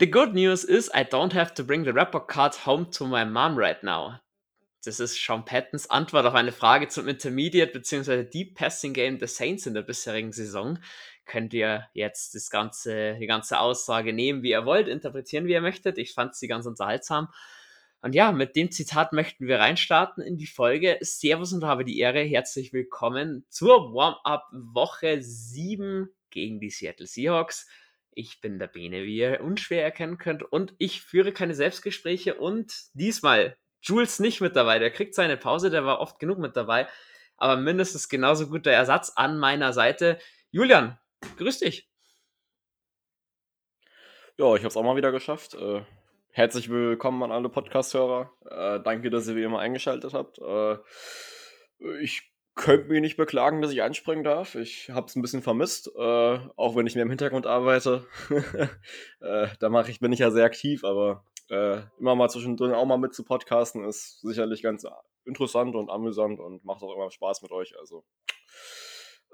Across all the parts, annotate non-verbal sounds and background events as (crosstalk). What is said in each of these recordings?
The good news is I don't have to bring the report card home to my mom right now. Das ist Sean Pattons Antwort auf eine Frage zum Intermediate bzw. Deep Passing Game der Saints in der bisherigen Saison. Könnt ihr jetzt das ganze, die ganze Aussage nehmen, wie ihr wollt, interpretieren, wie ihr möchtet. Ich fand sie ganz unterhaltsam. Und ja, mit dem Zitat möchten wir reinstarten in die Folge. Servus und habe die Ehre. Herzlich willkommen zur Warm-Up Woche 7 gegen die Seattle Seahawks. Ich bin der Bene, wie ihr unschwer erkennen könnt, und ich führe keine Selbstgespräche und diesmal Jules nicht mit dabei. Der kriegt seine Pause, der war oft genug mit dabei, aber mindestens genauso guter Ersatz an meiner Seite. Julian, grüß dich. Ja, ich habe es auch mal wieder geschafft. Äh, herzlich willkommen an alle Podcast-Hörer. Äh, danke, dass ihr wie immer eingeschaltet habt. Äh, ich könnte mich nicht beklagen, dass ich einspringen darf. Ich habe es ein bisschen vermisst, äh, auch wenn ich mehr im Hintergrund arbeite. (laughs) äh, da mache ich, bin ich ja sehr aktiv, aber äh, immer mal zwischendrin auch mal mit zu podcasten ist sicherlich ganz interessant und amüsant und macht auch immer Spaß mit euch. Also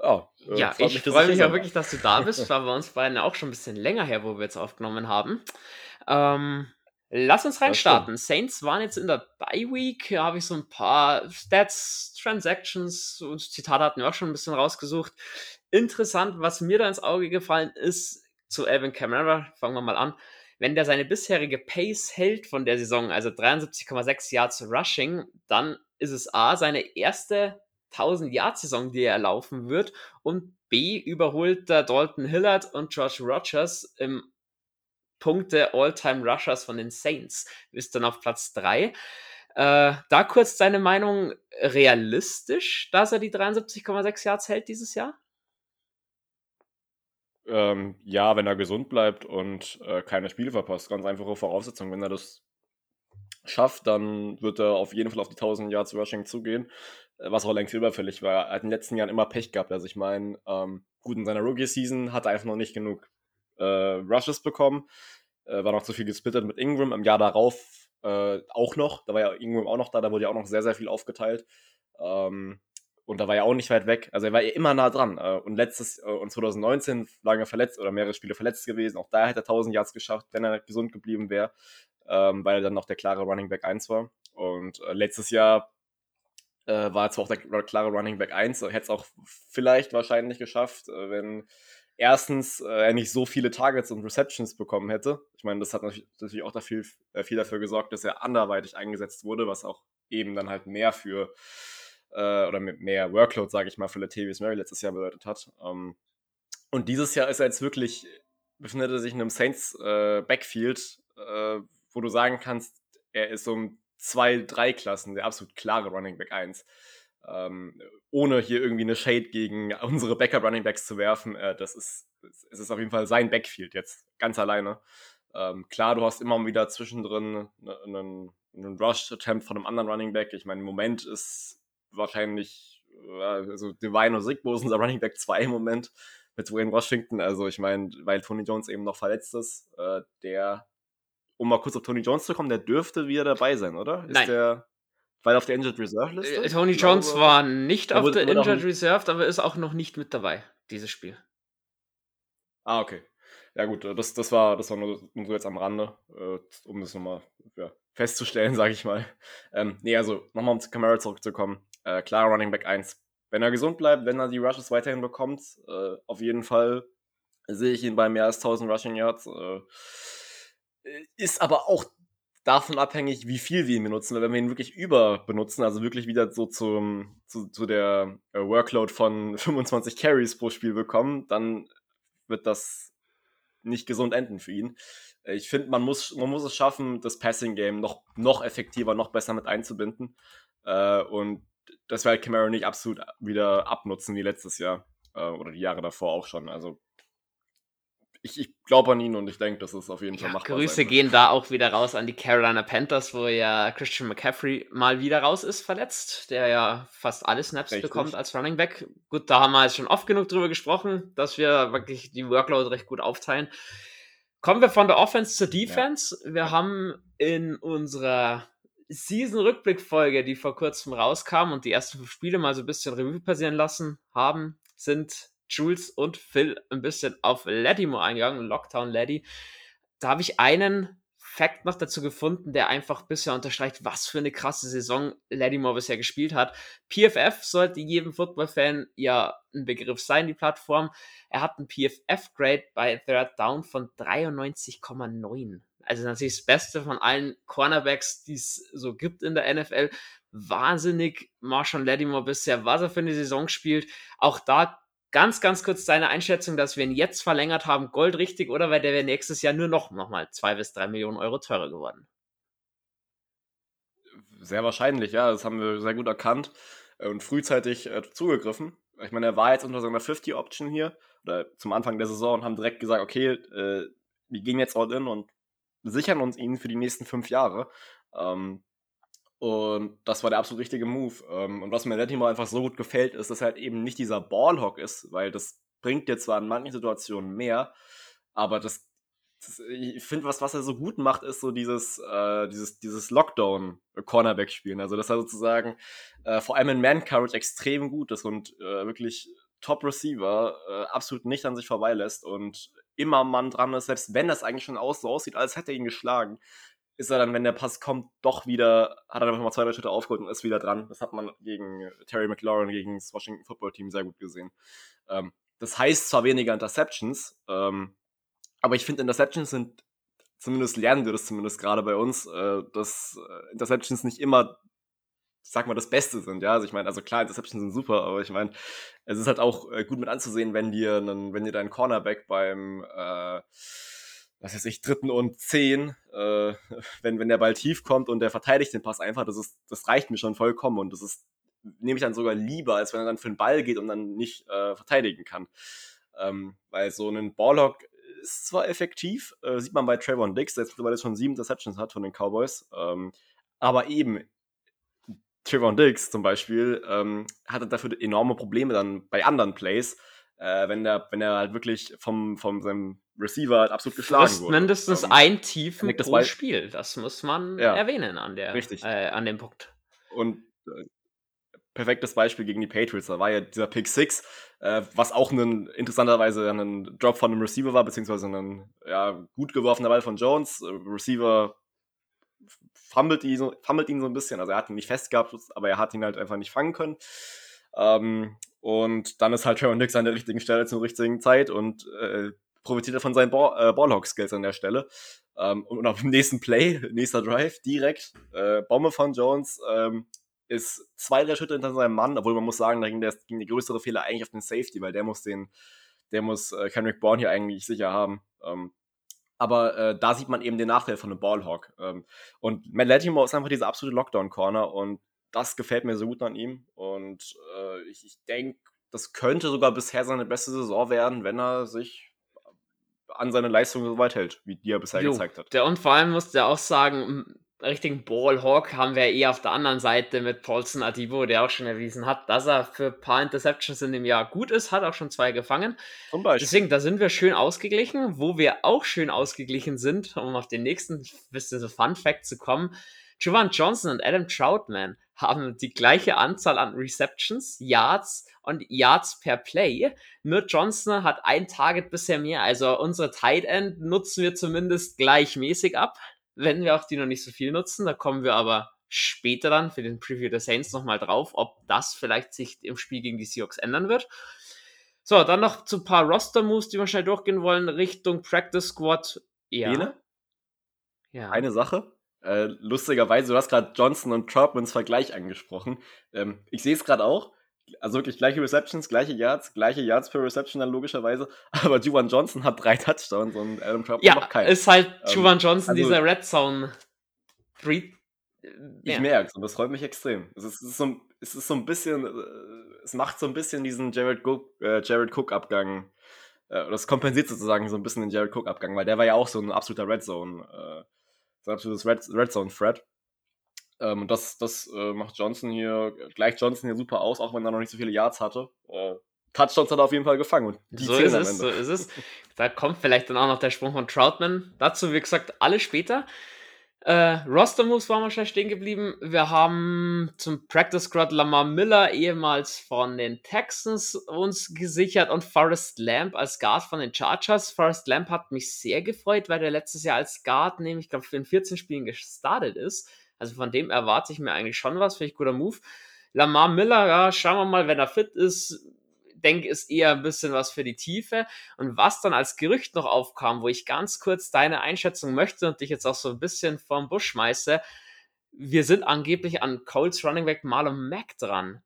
ja, äh, ja ich freue mich ja wirklich, dass du da bist. (laughs) War bei uns beiden auch schon ein bisschen länger her, wo wir jetzt aufgenommen haben. Ähm, Lass uns reinstarten. Saints waren jetzt in der Bye Week. Hier habe ich so ein paar Stats, Transactions und Zitate hatten wir auch schon ein bisschen rausgesucht. Interessant, was mir da ins Auge gefallen ist, zu Alvin Kamara, fangen wir mal an. Wenn der seine bisherige Pace hält von der Saison, also 73,6 Yards Rushing, dann ist es A, seine erste 1000 Yard Saison, die er laufen wird und B, überholt der Dalton Hillard und George Rogers im Punkte All-Time Rushers von den Saints. Ist dann auf Platz 3. Äh, da kurz deine Meinung, realistisch, dass er die 73,6 Yards hält dieses Jahr? Ähm, ja, wenn er gesund bleibt und äh, keine Spiele verpasst. Ganz einfache Voraussetzung. Wenn er das schafft, dann wird er auf jeden Fall auf die 1000 Yards Rushing zugehen, was auch längst überfällig war. Er hat in den letzten Jahren immer Pech gehabt. Also ich meine, ähm, gut, in seiner Rookie-Season hat er einfach noch nicht genug Rushes bekommen. Äh, war noch zu viel gesplittet mit Ingram. Im Jahr darauf äh, auch noch. Da war ja Ingram auch noch da. Da wurde ja auch noch sehr, sehr viel aufgeteilt. Ähm, und da war er auch nicht weit weg. Also er war ja immer nah dran. Äh, und letztes äh, und 2019 lange verletzt oder mehrere Spiele verletzt gewesen. Auch da hätte er 1000 Yards geschafft, wenn er gesund geblieben wäre, ähm, weil er dann noch der klare Running Back 1 war. Und äh, letztes Jahr äh, war er zwar auch der klare Running Back 1, hätte es auch vielleicht wahrscheinlich geschafft, äh, wenn erstens äh, er nicht so viele Targets und Receptions bekommen hätte. Ich meine, das hat natürlich auch dafür, äh, viel dafür gesorgt, dass er anderweitig eingesetzt wurde, was auch eben dann halt mehr für äh, oder mit mehr Workload, sage ich mal, für Latavius Murray letztes Jahr bedeutet hat. Ähm, und dieses Jahr ist er jetzt wirklich, befindet er sich in einem Saints äh, Backfield, äh, wo du sagen kannst, er ist um zwei, drei Klassen der absolut klare Running Back 1 ähm, ohne hier irgendwie eine Shade gegen (laughs) unsere Backup Running Backs zu werfen, äh, das ist, es ist auf jeden Fall sein Backfield jetzt, ganz alleine. Ähm, klar, du hast immer wieder zwischendrin ne, einen, einen Rush-Attempt von einem anderen Running Back. Ich meine, im Moment ist wahrscheinlich, äh, also Divine Osigbo ist unser Running Back 2 im Moment mit Wayne Washington. Also ich meine, weil Tony Jones eben noch verletzt ist, äh, der, um mal kurz auf Tony Jones zu kommen, der dürfte wieder dabei sein, oder? Ist Nein. der weil auf der Injured Reserve Liste? Äh, Tony Jones glaube, war nicht auf der Injured Reserve, aber ist auch noch nicht mit dabei, dieses Spiel. Ah, okay. Ja gut, äh, das, das, war, das war nur, nur so jetzt am Rande, äh, um das nochmal ja, festzustellen, (laughs) sage ich mal. Ähm, nee, also nochmal um zu Camara zurückzukommen. Äh, klar, Running Back 1. Wenn er gesund bleibt, wenn er die Rushes weiterhin bekommt, äh, auf jeden Fall sehe ich ihn bei mehr als 1000 Rushing Yards. Äh, ist aber auch davon abhängig, wie viel wir ihn benutzen. Weil wenn wir ihn wirklich überbenutzen, also wirklich wieder so zum, zu, zu der äh, Workload von (laughs) 25 Carries pro Spiel bekommen, dann wird das nicht gesund enden für ihn. Äh, ich finde, man muss, man muss es schaffen, das Passing-Game noch, noch effektiver, noch besser mit einzubinden. Äh, und das wird halt Camaro nicht absolut wieder abnutzen wie letztes Jahr oder die Jahre davor auch schon. Also ich, ich glaube an ihn und ich denke, das ist auf jeden Fall ja, machbar. Grüße gehen da auch wieder raus an die Carolina Panthers, wo ja Christian McCaffrey mal wieder raus ist, verletzt, der ja fast alle Snaps Richtig. bekommt als Running Back. Gut, da haben wir jetzt schon oft genug drüber gesprochen, dass wir wirklich die Workload recht gut aufteilen. Kommen wir von der Offense zur Defense. Ja. Wir haben in unserer Season-Rückblick-Folge, die vor kurzem rauskam und die ersten fünf Spiele mal so ein bisschen Revue passieren lassen haben, sind Jules und Phil ein bisschen auf Lattimore eingegangen, Lockdown Laddy. da habe ich einen Fact noch dazu gefunden, der einfach bisher unterstreicht, was für eine krasse Saison Lattimore bisher gespielt hat. PFF sollte jedem Football-Fan ja ein Begriff sein, die Plattform. Er hat einen PFF-Grade bei Third Down von 93,9. Also natürlich das Beste von allen Cornerbacks, die es so gibt in der NFL. Wahnsinnig Marshall Lattimore bisher, was er für eine Saison spielt. Auch da ganz, ganz kurz deine Einschätzung, dass wir ihn jetzt verlängert haben, Gold richtig, oder weil der wäre nächstes Jahr nur noch, noch mal zwei bis drei Millionen Euro teurer geworden? Sehr wahrscheinlich, ja. Das haben wir sehr gut erkannt äh, und frühzeitig äh, zugegriffen. Ich meine, er war jetzt unter so einer 50-Option hier, oder zum Anfang der Saison und haben direkt gesagt, okay, äh, wir gehen jetzt all in und sichern uns ihn für die nächsten fünf Jahre. Ähm, und das war der absolut richtige Move. Ähm, und was mir Latimer einfach so gut gefällt, ist, dass er halt eben nicht dieser Ballhock ist, weil das bringt dir zwar in manchen Situationen mehr, aber das, das ich finde, was, was er so gut macht, ist so dieses, äh, dieses, dieses Lockdown-Cornerback-Spielen. Also, dass er sozusagen äh, vor allem in Man-Coverage extrem gut ist und äh, wirklich Top-Receiver äh, absolut nicht an sich vorbeilässt und immer Mann dran ist, selbst wenn das eigentlich schon aus, so aussieht, als hätte er ihn geschlagen, ist er dann, wenn der Pass kommt, doch wieder, hat er einfach mal zwei, drei Schritte aufgeholt und ist wieder dran. Das hat man gegen Terry McLaurin, gegen das Washington Football Team sehr gut gesehen. Ähm, das heißt zwar weniger Interceptions, ähm, aber ich finde, Interceptions sind, zumindest lernen wir das zumindest gerade bei uns, äh, dass äh, Interceptions nicht immer, sag mal, das Beste sind. Ja, also ich meine, also klar, Interceptions sind super, aber ich meine, es ist halt auch äh, gut mit anzusehen, wenn dir, einen, wenn dir dein Cornerback beim, äh, was weiß ich, dritten und zehn, äh, (laughs) wenn, wenn der Ball tief kommt und der verteidigt den Pass einfach, das ist, das reicht mir schon vollkommen und das ist, nehme ich dann sogar lieber, als wenn er dann für den Ball geht und dann nicht äh, verteidigen kann. Ähm, weil so ein Ballhawk ist zwar effektiv, äh, sieht man bei Trayvon Dix, der jetzt mittlerweile schon sieben Interceptions hat von den Cowboys, ähm, aber eben Trayvon Dix zum Beispiel ähm, hatte dafür enorme Probleme dann bei anderen Plays, äh, wenn der, wenn er halt wirklich vom, vom seinem Receiver halt absolut geschlagen wurde. mindestens ähm, ein Tiefen pro Spiel. Das muss man ja, erwähnen an der. Äh, an dem Punkt. Und äh, perfektes Beispiel gegen die Patriots. Da war ja dieser Pick 6, äh, was auch ein, interessanterweise ein Drop von einem Receiver war, beziehungsweise ein ja, gut geworfener Ball von Jones. Äh, Receiver fummelt ihn, so, fummelt ihn so ein bisschen. Also er hat ihn nicht fest gehabt, aber er hat ihn halt einfach nicht fangen können. Ähm, und dann ist halt Trevor Nix an der richtigen Stelle zur richtigen Zeit und äh, profitiert er von seinen Ball, äh, Ballhawk-Skills an der Stelle. Ähm, und auf (laughs) dem nächsten Play, nächster Drive, direkt, äh, Bombe von Jones, ähm, ist zwei, drei Schritte hinter seinem Mann, obwohl man muss sagen, da ging der, ging der größere Fehler eigentlich auf den Safety, weil der muss den, der muss äh, Kendrick Bourne hier eigentlich sicher haben. Ähm, aber äh, da sieht man eben den Nachteil von einem Ballhawk. Ähm, und Matt Latimore ist einfach diese absolute Lockdown-Corner und das gefällt mir so gut an ihm. Und äh, ich, ich denke, das könnte sogar bisher seine beste Saison werden, wenn er sich an seine Leistung so weit hält, wie die er bisher jo, gezeigt hat. Der, und vor allem musste er auch sagen, richtigen Ballhawk haben wir eher auf der anderen Seite mit Paulson Adibo, der auch schon erwiesen hat, dass er für ein paar Interceptions in dem Jahr gut ist, hat auch schon zwei gefangen. Zum Beispiel. Deswegen, da sind wir schön ausgeglichen. Wo wir auch schön ausgeglichen sind, um auf den nächsten bisschen so Fun Fact zu kommen, Jovan Johnson und Adam Troutman haben die gleiche Anzahl an Receptions, Yards und Yards per Play. Nur Johnson hat ein Target bisher mehr. Also unsere Tight End nutzen wir zumindest gleichmäßig ab, wenn wir auch die noch nicht so viel nutzen. Da kommen wir aber später dann für den Preview der Saints nochmal drauf, ob das vielleicht sich im Spiel gegen die Seahawks ändern wird. So, dann noch zu ein paar Roster-Moves, die wir schnell durchgehen wollen, Richtung Practice Squad. Ja. Bene? Ja. Eine Sache. Äh, lustigerweise, du hast gerade Johnson und Troutmans Vergleich angesprochen. Ähm, ich sehe es gerade auch. Also wirklich gleiche Receptions, gleiche Yards, gleiche Yards per Reception dann logischerweise. (laughs) Aber Juwan Johnson hat drei Touchdowns und Adam Troutman ja, noch keinen. ist halt ähm, Juwan Johnson also, dieser Red Zone Breed. Ich ja. merke es und das freut mich extrem. Es ist, es ist, so, es ist so ein bisschen, äh, es macht so ein bisschen diesen Jared, Cook, äh, Jared Cook Abgang. Äh, das kompensiert sozusagen so ein bisschen den Jared Cook Abgang, weil der war ja auch so ein absoluter Red Zone äh, sein absolutes Red, Red Zone Threat. Ähm, und das, das äh, macht Johnson hier, gleicht Johnson hier super aus, auch wenn er noch nicht so viele Yards hatte. Äh, Touchdowns hat er auf jeden Fall gefangen. Und so ist es, so ist es. Da kommt vielleicht dann auch noch der Sprung von Troutman. Dazu, wie gesagt, alle später. Äh, Roster Moves waren wir schnell stehen geblieben. Wir haben zum Practice Squad Lamar Miller, ehemals von den Texans, uns gesichert und Forrest Lamp als Guard von den Chargers. Forrest Lamp hat mich sehr gefreut, weil der letztes Jahr als Guard, nämlich, ich glaube, für den 14 Spielen gestartet ist. Also von dem erwarte ich mir eigentlich schon was, finde ich guter Move. Lamar Miller, ja, schauen wir mal, wenn er fit ist, denke, ist eher ein bisschen was für die Tiefe. Und was dann als Gerücht noch aufkam, wo ich ganz kurz deine Einschätzung möchte und dich jetzt auch so ein bisschen vom Busch schmeiße, wir sind angeblich an Colts Running Back Marlon Mack dran.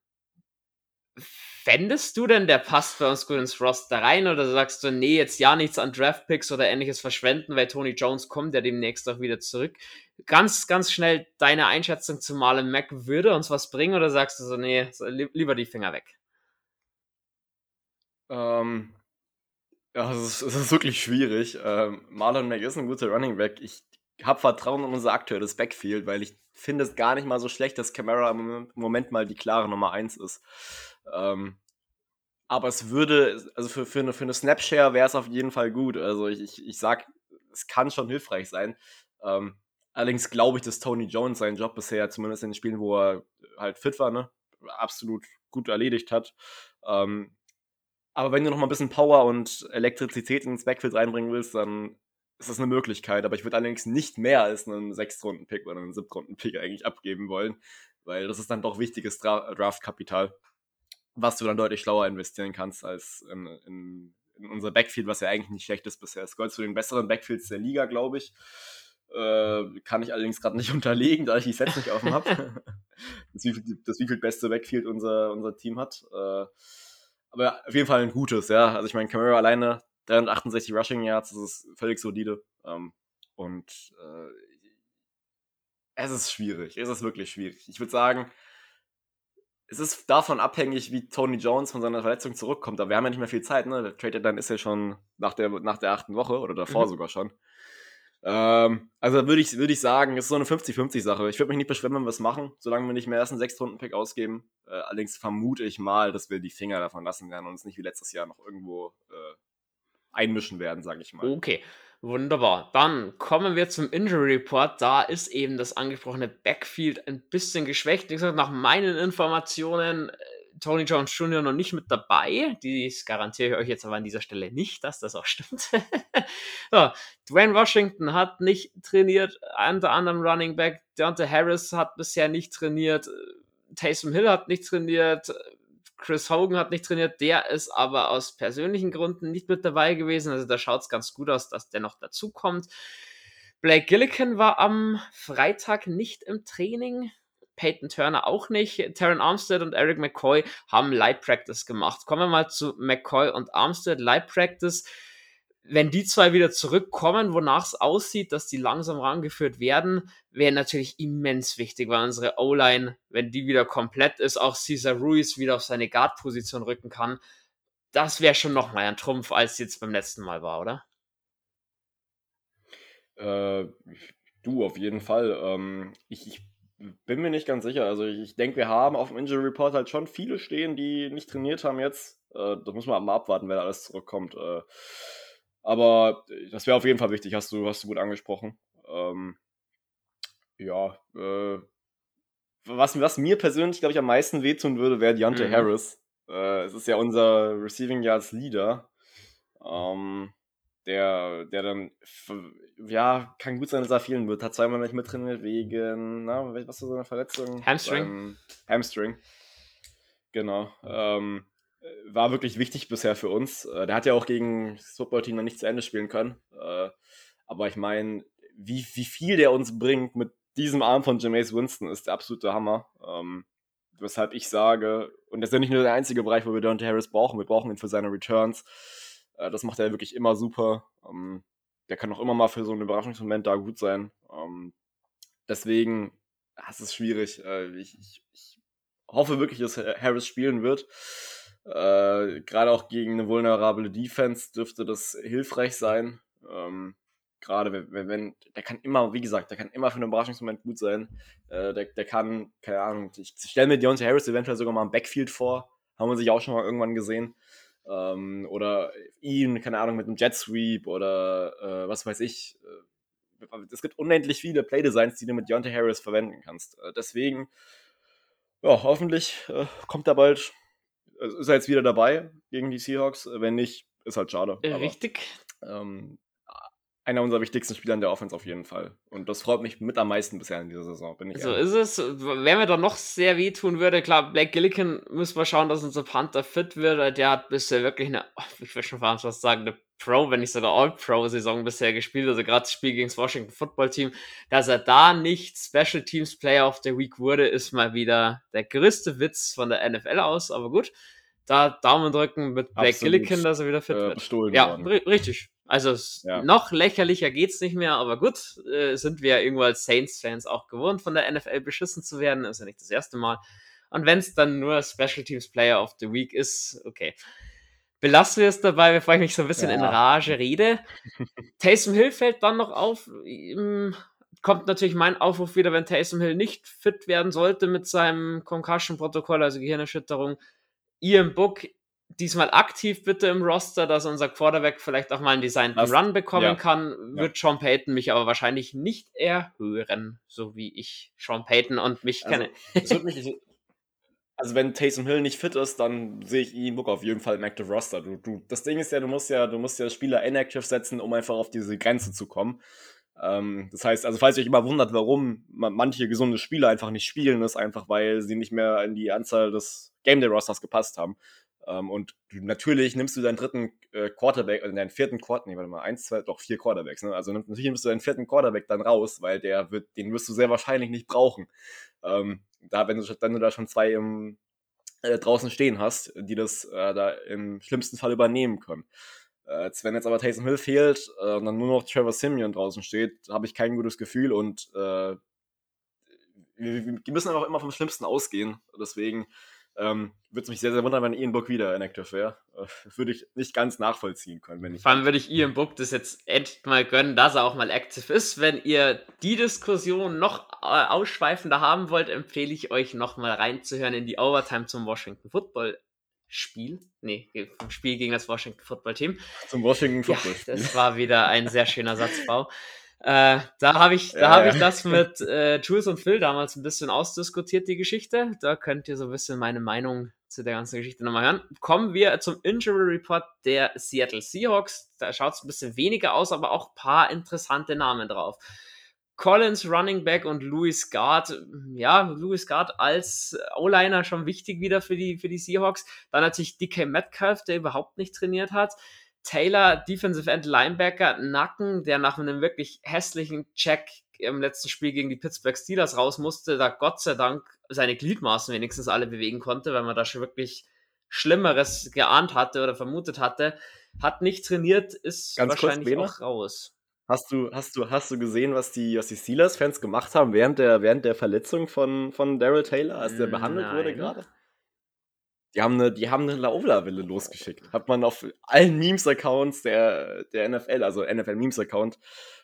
Fändest du denn, der passt bei uns gut ins Roster rein oder sagst du, nee, jetzt ja nichts an Draftpicks oder ähnliches verschwenden, weil Tony Jones kommt ja demnächst auch wieder zurück? Ganz, ganz schnell deine Einschätzung zu Marlon Mack, würde uns was bringen oder sagst du so, nee, lieber die Finger weg? Ähm, ja, es ist, ist wirklich schwierig. Ähm, Marlon Mack ist ein guter Running Back. Ich habe Vertrauen in unser aktuelles Backfield, weil ich finde es gar nicht mal so schlecht, dass Camara im Moment mal die klare Nummer 1 ist. Ähm, aber es würde, also für, für eine, für eine Snapshare wäre es auf jeden Fall gut. Also ich, ich, ich sag, es kann schon hilfreich sein. Ähm, allerdings glaube ich, dass Tony Jones seinen Job bisher, zumindest in den Spielen, wo er halt fit war, ne, absolut gut erledigt hat. Ähm, aber wenn du noch mal ein bisschen Power und Elektrizität ins Backfield reinbringen willst, dann ist das eine Möglichkeit. Aber ich würde allerdings nicht mehr als einen Sechstrunden-Pick oder einen Siebtrunden-Pick eigentlich abgeben wollen, weil das ist dann doch wichtiges Dra Draft-Kapital, was du dann deutlich schlauer investieren kannst als in, in, in, unser Backfield, was ja eigentlich nicht schlecht ist bisher. Es gehört zu den besseren Backfields der Liga, glaube ich. Äh, kann ich allerdings gerade nicht (laughs) unterlegen, da ich die Sets nicht offen habe. (laughs) das, das wie viel beste Backfield unser, unser Team hat. Äh, aber auf jeden Fall ein gutes, ja. Also ich meine, Camara alleine 368 Rushing Yards, das ist völlig solide. Ähm, und äh, es ist schwierig. Es ist wirklich schwierig. Ich würde sagen, es ist davon abhängig, wie Tony Jones von seiner Verletzung zurückkommt. Aber wir haben ja nicht mehr viel Zeit, ne? Der Trade dann ist ja schon nach der, nach der achten Woche oder davor mhm. sogar schon. Ähm, also würde ich, würd ich sagen, es ist so eine 50-50-Sache. Ich würde mich nicht beschweren, wenn wir es machen, solange wir nicht mehr erst einen 6-Runden-Pick ausgeben. Äh, allerdings vermute ich mal, dass wir die Finger davon lassen werden und uns nicht wie letztes Jahr noch irgendwo äh, einmischen werden, sage ich mal. Okay, wunderbar. Dann kommen wir zum Injury Report. Da ist eben das angesprochene Backfield ein bisschen geschwächt. Wie gesagt, nach meinen Informationen äh, Tony Jones Jr. noch nicht mit dabei. Dies garantiere ich euch jetzt aber an dieser Stelle nicht, dass das auch stimmt. (laughs) so, Dwayne Washington hat nicht trainiert, unter anderem Running Back. Deontay Harris hat bisher nicht trainiert. Taysom Hill hat nicht trainiert. Chris Hogan hat nicht trainiert, der ist aber aus persönlichen Gründen nicht mit dabei gewesen. Also da schaut es ganz gut aus, dass der noch dazu kommt. Blake Gillican war am Freitag nicht im Training. Peyton Turner auch nicht. Taron Armstead und Eric McCoy haben Light Practice gemacht. Kommen wir mal zu McCoy und Armstead. Light Practice. Wenn die zwei wieder zurückkommen, wonach es aussieht, dass die langsam rangeführt werden, wäre natürlich immens wichtig, weil unsere O-Line, wenn die wieder komplett ist, auch Cesar Ruiz wieder auf seine Guard-Position rücken kann. Das wäre schon nochmal ein Trumpf, als jetzt beim letzten Mal war, oder? Äh, du, auf jeden Fall. Ähm, ich, ich bin mir nicht ganz sicher. Also ich denke, wir haben auf dem Injury Report halt schon viele stehen, die nicht trainiert haben jetzt. Äh, da muss man mal abwarten, wenn alles zurückkommt. Äh, aber das wäre auf jeden Fall wichtig, hast du, hast du gut angesprochen. Ähm, ja, äh, was, was mir persönlich, glaube ich, am meisten wehtun würde, wäre Deontay mhm. Harris. Äh, es ist ja unser Receiving Yards Leader. Ähm, der, der dann, ja, kann gut sein, dass er fehlen wird. Hat zweimal nicht mittrainiert wegen, na, was war so eine Verletzung? Hamstring. Ähm, Hamstring. Genau. Ähm, war wirklich wichtig bisher für uns. Äh, der hat ja auch gegen das Footballteam noch nicht zu Ende spielen können. Äh, aber ich meine, wie, wie viel der uns bringt mit diesem Arm von Jameis Winston ist der absolute Hammer. Ähm, weshalb ich sage, und das ist ja nicht nur der einzige Bereich, wo wir Dante Harris brauchen, wir brauchen ihn für seine Returns. Äh, das macht er wirklich immer super. Ähm, der kann auch immer mal für so einen Überraschungsmoment da gut sein. Ähm, deswegen, es ist schwierig. Äh, ich, ich, ich, hoffe wirklich, dass Harris spielen wird. Äh, Gerade auch gegen eine vulnerable Defense dürfte das hilfreich sein. Ähm, Gerade wenn, wenn, der kann immer, wie gesagt, der kann immer für einen Überraschungsmoment gut sein. Äh, der, der kann, keine Ahnung, ich stelle mir Deontay Harris eventuell sogar mal im Backfield vor. Haben wir sich auch schon mal irgendwann gesehen. Ähm, oder ihn, keine Ahnung, mit einem Jet Sweep oder äh, was weiß ich. Äh, es gibt unendlich viele Playdesigns, die du mit Deontay Harris verwenden kannst. Äh, deswegen, ja, hoffentlich äh, kommt er bald, äh, ist er jetzt wieder dabei gegen die Seahawks. Wenn nicht, ist halt schade. Richtig. Aber, ähm, einer unserer wichtigsten Spieler in der Offense auf jeden Fall. Und das freut mich mit am meisten bisher in dieser Saison, bin ich So ehrlich. ist es. Wer mir da noch sehr wehtun würde, klar, Black Gilligan müssen wir schauen, dass unser Panther fit wird. Der hat bisher wirklich eine, (laughs) ich will schon fast sagen, eine Pro, wenn nicht sogar All-Pro-Saison bisher gespielt. Also gerade das Spiel gegen das Washington Football Team. Dass er da nicht Special Teams Player of the Week wurde, ist mal wieder der größte Witz von der NFL aus. Aber gut, da Daumen drücken mit Black Gilligan, dass er wieder fit äh, wird. Ja, richtig. Also ja. noch lächerlicher geht's nicht mehr, aber gut, äh, sind wir ja irgendwo als Saints-Fans auch gewohnt, von der NFL beschissen zu werden. Ist ja nicht das erste Mal. Und wenn es dann nur Special Teams Player of the Week ist, okay. Belassen wir es dabei, bevor ich mich so ein bisschen ja. in Rage rede. Taysom Hill fällt dann noch auf. Kommt natürlich mein Aufruf wieder, wenn Taysom Hill nicht fit werden sollte mit seinem Concussion-Protokoll, also Gehirnerschütterung. Ian Book diesmal aktiv bitte im Roster, dass unser Quarterback vielleicht auch mal einen Hast, Run bekommen ja, kann, wird ja. Sean Payton mich aber wahrscheinlich nicht erhören, so wie ich Sean Payton und mich also, kenne. Mich, (laughs) also wenn Taysom Hill nicht fit ist, dann sehe ich ihn auf jeden Fall im Active Roster. Du, du, das Ding ist ja, du musst ja, du musst ja Spieler inactive setzen, um einfach auf diese Grenze zu kommen. Ähm, das heißt, also falls ihr euch immer wundert, warum manche gesunde Spieler einfach nicht spielen, ist einfach, weil sie nicht mehr in die Anzahl des Game Day Rosters gepasst haben. Ähm, und du, natürlich nimmst du deinen dritten äh, Quarterback, also deinen vierten Quarterback, nee, warte mal, eins, zwei, doch vier Quarterbacks, ne? Also natürlich nimmst du deinen vierten Quarterback dann raus, weil der wird, den wirst du sehr wahrscheinlich nicht brauchen. Ähm, da, wenn du, wenn du da schon zwei im, äh, draußen stehen hast, die das äh, da im schlimmsten Fall übernehmen können. Äh, wenn jetzt aber Taysom Hill fehlt äh, und dann nur noch Trevor Simeon draußen steht, habe ich kein gutes Gefühl und äh, wir, wir müssen einfach immer vom Schlimmsten ausgehen. Deswegen ähm, würde es mich sehr, sehr wundern, wenn Ian Book wieder inactive wäre. Äh, würde ich nicht ganz nachvollziehen können. Wenn ich Vor allem würde ich Ian Book das jetzt echt mal gönnen, dass er auch mal aktiv ist. Wenn ihr die Diskussion noch äh, ausschweifender haben wollt, empfehle ich euch noch mal reinzuhören in die Overtime zum Washington Football Spiel. Nee, vom Spiel gegen das Washington Football Team. Zum Washington Football Spiel. Ja, das war wieder ein sehr schöner Satzbau. (laughs) Äh, da habe ich, da hab ich das mit äh, Jules und Phil damals ein bisschen ausdiskutiert, die Geschichte. Da könnt ihr so ein bisschen meine Meinung zu der ganzen Geschichte nochmal hören. Kommen wir zum Injury Report der Seattle Seahawks. Da schaut es ein bisschen weniger aus, aber auch ein paar interessante Namen drauf. Collins, Running Back und Louis Guard. Ja, Louis Guard als O-Liner schon wichtig wieder für die, für die Seahawks. Dann natürlich DK Metcalf, der überhaupt nicht trainiert hat. Taylor, Defensive End Linebacker, Nacken, der nach einem wirklich hässlichen Check im letzten Spiel gegen die Pittsburgh Steelers raus musste, da Gott sei Dank seine Gliedmaßen wenigstens alle bewegen konnte, weil man da schon wirklich Schlimmeres geahnt hatte oder vermutet hatte, hat nicht trainiert, ist Ganz wahrscheinlich kurz, auch raus. Hast du, hast du, hast du gesehen, was die, was die Steelers-Fans gemacht haben während der, während der Verletzung von, von Daryl Taylor, als der behandelt Nein. wurde gerade? Die haben eine, die haben eine Laola-Welle losgeschickt. Hat man auf allen Memes-Accounts der, der NFL, also NFL-Memes-Account,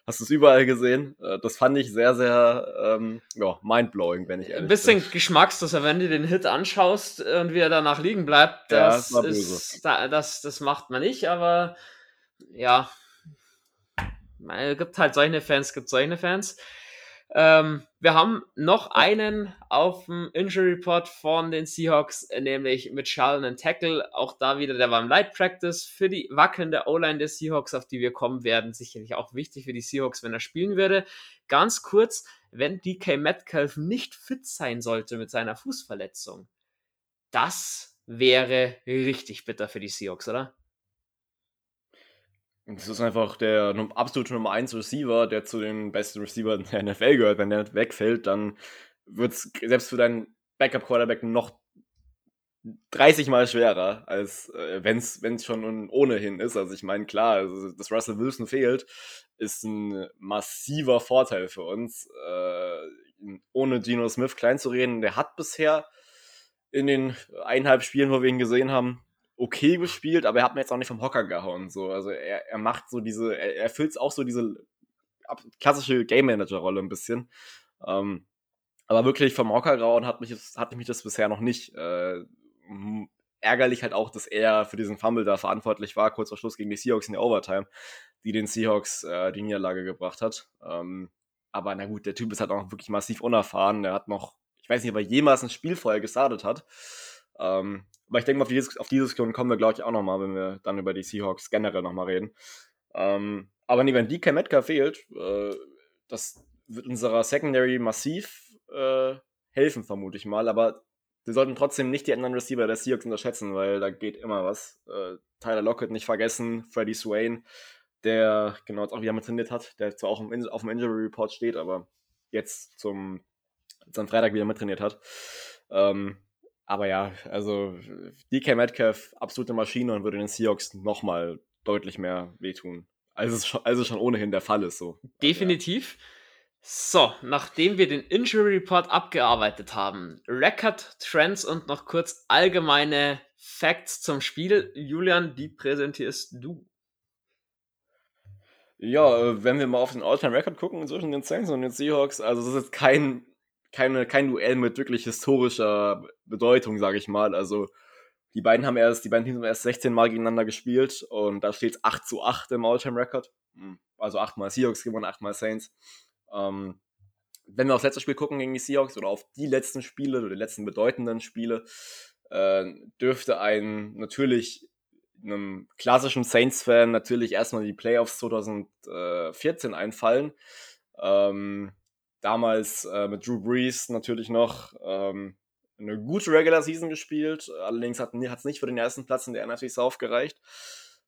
hast du es überall gesehen. Äh, das fand ich sehr, sehr ähm, ja, mindblowing, wenn ich ehrlich bin. Ein bisschen bin. geschmacksloser, wenn du den Hit anschaust und wie er danach liegen bleibt. Das, ja, das, ist, das, das macht man nicht, aber ja, es gibt halt solche Fans, gibt solche Fans. Ähm, wir haben noch einen auf dem Injury Report von den Seahawks, nämlich mit Charlton Tackle. Auch da wieder, der war im Light Practice für die wackelnde O-Line der Seahawks, auf die wir kommen werden. Sicherlich auch wichtig für die Seahawks, wenn er spielen würde. Ganz kurz, wenn DK Metcalf nicht fit sein sollte mit seiner Fußverletzung, das wäre richtig bitter für die Seahawks, oder? Das ist einfach der absolute Nummer 1 Receiver, der zu den besten Receivern der NFL gehört. Wenn der wegfällt, dann wird es selbst für deinen Backup-Quarterback noch 30 Mal schwerer, als äh, wenn es schon ohnehin ist. Also ich meine, klar, also, dass Russell Wilson fehlt, ist ein massiver Vorteil für uns. Äh, ohne Geno Smith klein zu reden, der hat bisher in den eineinhalb Spielen, wo wir ihn gesehen haben, okay gespielt, aber er hat mir jetzt auch nicht vom Hocker gehauen. So. Also er, er macht so diese, er erfüllt auch so diese klassische Game Manager-Rolle ein bisschen. Ähm, aber wirklich vom Hocker gehauen hat mich, hat mich das bisher noch nicht. Äh, ärgerlich halt auch, dass er für diesen Fumble da verantwortlich war, kurz vor Schluss gegen die Seahawks in der Overtime, die den Seahawks äh, die Niederlage gebracht hat. Ähm, aber na gut, der Typ ist halt auch wirklich massiv unerfahren. Der hat noch, ich weiß nicht, ob er jemals ein Spiel vorher gestartet hat. Ähm, aber ich denke mal, auf die, auf die Diskussion kommen wir, glaube ich, auch nochmal, wenn wir dann über die Seahawks generell nochmal reden. Ähm, aber nee, wenn DK Metcalf fehlt, äh, das wird unserer Secondary massiv äh, helfen, vermute ich mal. Aber wir sollten trotzdem nicht die anderen Receiver der Seahawks unterschätzen, weil da geht immer was. Äh, Tyler Lockett nicht vergessen, Freddie Swain, der genau jetzt auch wieder mit trainiert hat, der zwar auch auf dem Injury Report steht, aber jetzt zum, zum Freitag wieder mit trainiert hat. Ähm, aber ja, also DK Metcalf, absolute Maschine und würde den Seahawks nochmal deutlich mehr wehtun. Als es, schon, als es schon ohnehin der Fall ist. So. Definitiv. So, nachdem wir den Injury Report abgearbeitet haben, Record Trends und noch kurz allgemeine Facts zum Spiel, Julian, die präsentierst du. Ja, äh, wenn wir mal auf den All-Time-Record gucken zwischen den Saints und den Seahawks, also das ist kein, keine, kein Duell mit wirklich historischer Bedeutung, sage ich mal. Also die beiden haben erst, die beiden Teams haben erst 16 Mal gegeneinander gespielt und da steht es 8 zu 8 im All-Time-Record. Hm, also 8 mal Seahawks gewonnen, 8 mal Saints. Ähm, wenn wir aufs letzte Spiel gucken gegen die Seahawks oder auf die letzten Spiele oder die letzten bedeutenden Spiele, äh, dürfte ein natürlich einem klassischen Saints-Fan natürlich erstmal die Playoffs 2014 einfallen. Ähm, damals äh, mit Drew Brees natürlich noch. Ähm, eine gute Regular Season gespielt. Allerdings hat es nicht für den ersten Platz in der NFC South gereicht.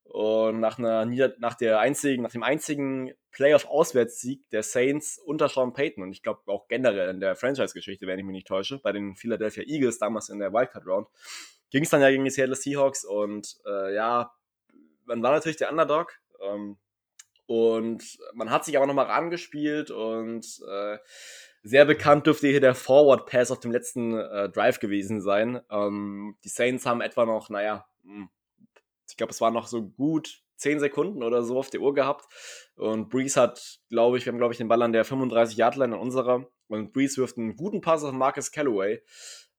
Und nach, einer, nach, der einzigen, nach dem einzigen Playoff-Auswärtssieg der Saints unter Sean Payton und ich glaube auch generell in der Franchise-Geschichte, wenn ich mich nicht täusche, bei den Philadelphia Eagles damals in der Wildcard-Round, ging es dann ja gegen die Seattle Seahawks und äh, ja, man war natürlich der Underdog. Ähm, und man hat sich aber nochmal rangespielt und äh, sehr bekannt dürfte hier der Forward Pass auf dem letzten äh, Drive gewesen sein. Ähm, die Saints haben etwa noch, naja, hm, ich glaube, es war noch so gut 10 Sekunden oder so auf der Uhr gehabt. Und Breeze hat, glaube ich, wir haben, glaube ich, den Ball an der 35-Yard-Line an unserer. Und Breeze wirft einen guten Pass auf Marcus Callaway.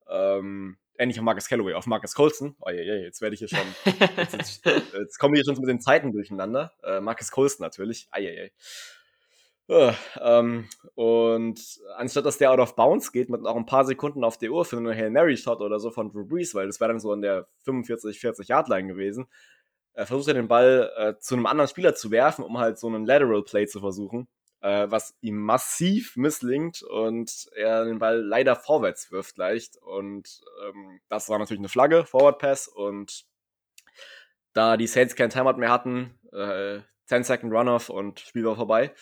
Ähm, äh, nicht auf Marcus Callaway, auf Marcus Colston. Oh, je, je, jetzt werde ich hier schon. Jetzt, jetzt, (laughs) jetzt kommen wir hier schon mit den Zeiten durcheinander. Äh, Marcus Colston natürlich. Ah, je, je. Uh, ähm, und anstatt dass der out of bounds geht, mit noch ein paar Sekunden auf der Uhr für einen Hail Mary Shot oder so von Drew Brees, weil das wäre dann so an der 45, 40 Yard Line gewesen, äh, versucht er den Ball äh, zu einem anderen Spieler zu werfen, um halt so einen Lateral Play zu versuchen, äh, was ihm massiv misslingt und er den Ball leider vorwärts wirft leicht. Und ähm, das war natürlich eine Flagge, Forward Pass. Und da die Saints kein Timeout mehr hatten, äh, 10 Second Runoff und Spiel war vorbei.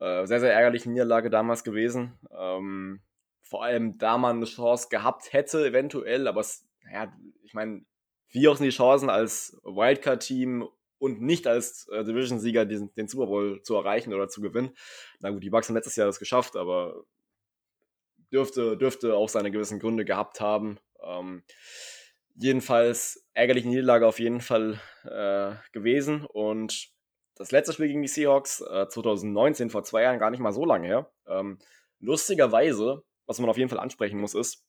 Äh, sehr, sehr ärgerliche Niederlage damals gewesen. Ähm, vor allem, da man eine Chance gehabt hätte, eventuell, aber es, naja, ich meine, wie auch sind die Chancen als Wildcard-Team und nicht als äh, Division-Sieger den, den, Super Bowl zu erreichen oder zu gewinnen. Na gut, die Bucks haben letztes Jahr das geschafft, aber dürfte, dürfte auch seine gewissen Gründe gehabt haben. Ähm, jedenfalls ärgerliche Niederlage auf jeden Fall äh, gewesen und das letzte Spiel gegen die Seahawks, äh, 2019, vor zwei Jahren, gar nicht mal so lange her. Ähm, lustigerweise, was man auf jeden Fall ansprechen muss, ist,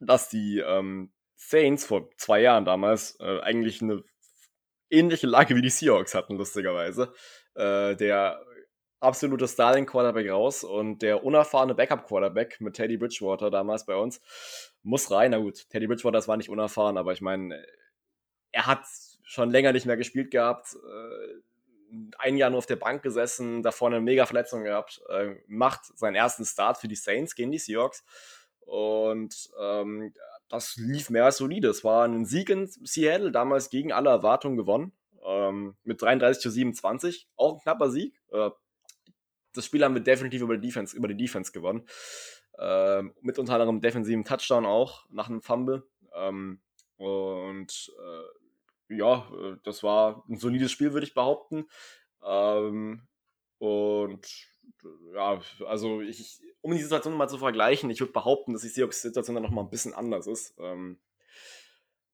dass die ähm, Saints vor zwei Jahren damals äh, eigentlich eine ähnliche Lage wie die Seahawks hatten, lustigerweise. Äh, der absolute Starling-Quarterback raus und der unerfahrene Backup-Quarterback mit Teddy Bridgewater damals bei uns muss rein. Na gut, Teddy Bridgewater das war nicht unerfahren, aber ich meine, er hat schon länger nicht mehr gespielt gehabt. Äh, ein Jahr nur auf der Bank gesessen, davor eine mega Verletzung gehabt, äh, macht seinen ersten Start für die Saints gegen die Seahawks. Und ähm, das lief mehr als solide. Es war ein Sieg in Seattle, damals gegen alle Erwartungen gewonnen. Ähm, mit 33 zu 27. Auch ein knapper Sieg. Äh, das Spiel haben wir definitiv über die Defense, über die Defense gewonnen. Ähm, mit unter anderem defensiven Touchdown auch nach einem Fumble. Ähm, und äh, ja, äh, das war ein solides Spiel, würde ich behaupten. Ähm, und ja, also ich, um die Situation mal zu vergleichen, ich würde behaupten, dass die Seahawks-Situation dann nochmal ein bisschen anders ist. Ähm,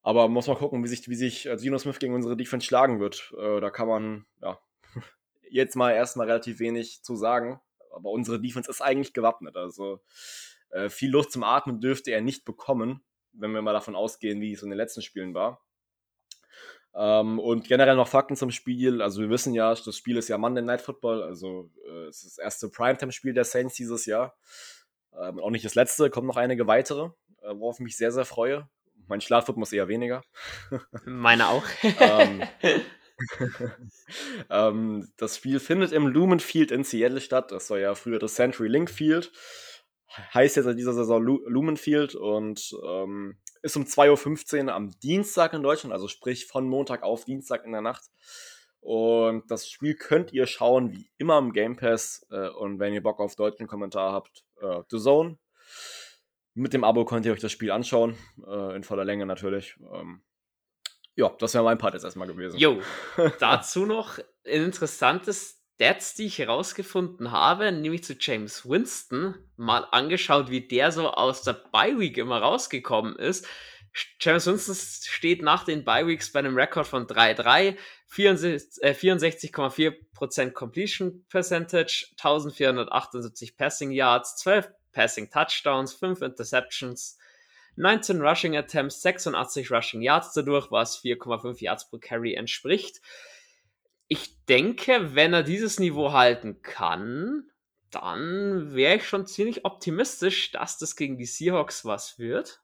aber muss mal gucken, wie sich, wie sich äh, Geno Smith gegen unsere Defense schlagen wird. Äh, da kann man ja (laughs) jetzt mal erstmal relativ wenig zu sagen. Aber unsere Defense ist eigentlich gewappnet. Also äh, viel Luft zum Atmen dürfte er nicht bekommen. wenn wir mal davon ausgehen, wie es in den letzten Spielen war. Ähm, und generell noch Fakten zum Spiel. Also wir wissen ja, das Spiel ist ja Monday Night Football, also äh, es ist das erste Primetime-Spiel der Saints dieses Jahr. Ähm, auch nicht das letzte, kommen noch einige weitere, äh, worauf ich mich sehr, sehr freue. Mein Schlafrhythmus eher weniger. (laughs) Meine auch. ähm, (laughs) ähm, das Spiel findet im Lumen Field in Seattle statt. Das war ja früher das Century Link Field. Heißt jetzt seit dieser Saison Lu Lumen Field und ähm, ist um 2.15 Uhr am Dienstag in Deutschland, also sprich von Montag auf Dienstag in der Nacht. Und das Spiel könnt ihr schauen, wie immer im Game Pass. Äh, und wenn ihr Bock auf deutschen Kommentar habt, äh, The Zone. Mit dem Abo könnt ihr euch das Spiel anschauen, äh, in voller Länge natürlich. Ähm, ja, das wäre mein Part jetzt erstmal gewesen. Jo, (laughs) dazu noch ein interessantes Stats, die ich herausgefunden habe, nämlich zu James Winston, mal angeschaut, wie der so aus der Bye Week immer rausgekommen ist. James Winston steht nach den Bye Weeks bei einem Rekord von 3-3, 64,4% Completion Percentage, 1478 Passing Yards, 12 Passing Touchdowns, 5 Interceptions, 19 Rushing Attempts, 86 Rushing Yards dadurch, was 4,5 Yards pro Carry entspricht. Ich denke, wenn er dieses Niveau halten kann, dann wäre ich schon ziemlich optimistisch, dass das gegen die Seahawks was wird.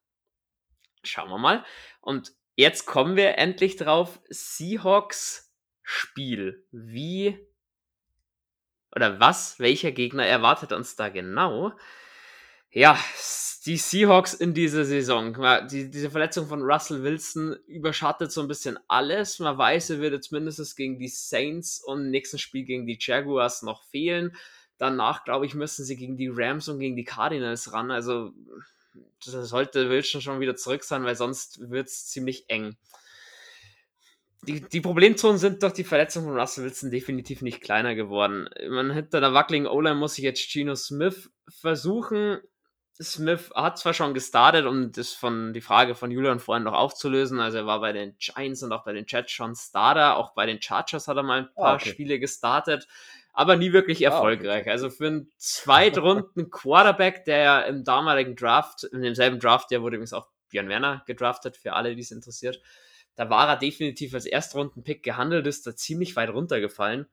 Schauen wir mal. Und jetzt kommen wir endlich drauf. Seahawks Spiel. Wie oder was, welcher Gegner erwartet uns da genau? Ja, die Seahawks in dieser Saison. Die, diese Verletzung von Russell Wilson überschattet so ein bisschen alles. Man weiß, er wird jetzt mindestens gegen die Saints und im nächsten Spiel gegen die Jaguars noch fehlen. Danach, glaube ich, müssen sie gegen die Rams und gegen die Cardinals ran. Also sollte Wilson schon wieder zurück sein, weil sonst wird es ziemlich eng. Die, die Problemzonen sind durch die Verletzung von Russell Wilson definitiv nicht kleiner geworden. Man hinter der wackeligen O-Line muss sich jetzt Geno Smith versuchen. Smith hat zwar schon gestartet, um das von die Frage von Julian vorhin noch aufzulösen. Also er war bei den Giants und auch bei den Jets schon Starter. Auch bei den Chargers hat er mal ein ah, paar okay. Spiele gestartet, aber nie wirklich erfolgreich. Ah, okay. Also für einen Zweitrunden (laughs) Quarterback, der ja im damaligen Draft, in demselben Draft, der wurde übrigens auch Björn Werner gedraftet, für alle, die es interessiert. Da war er definitiv als Erstrunden-Pick gehandelt, ist da ziemlich weit runtergefallen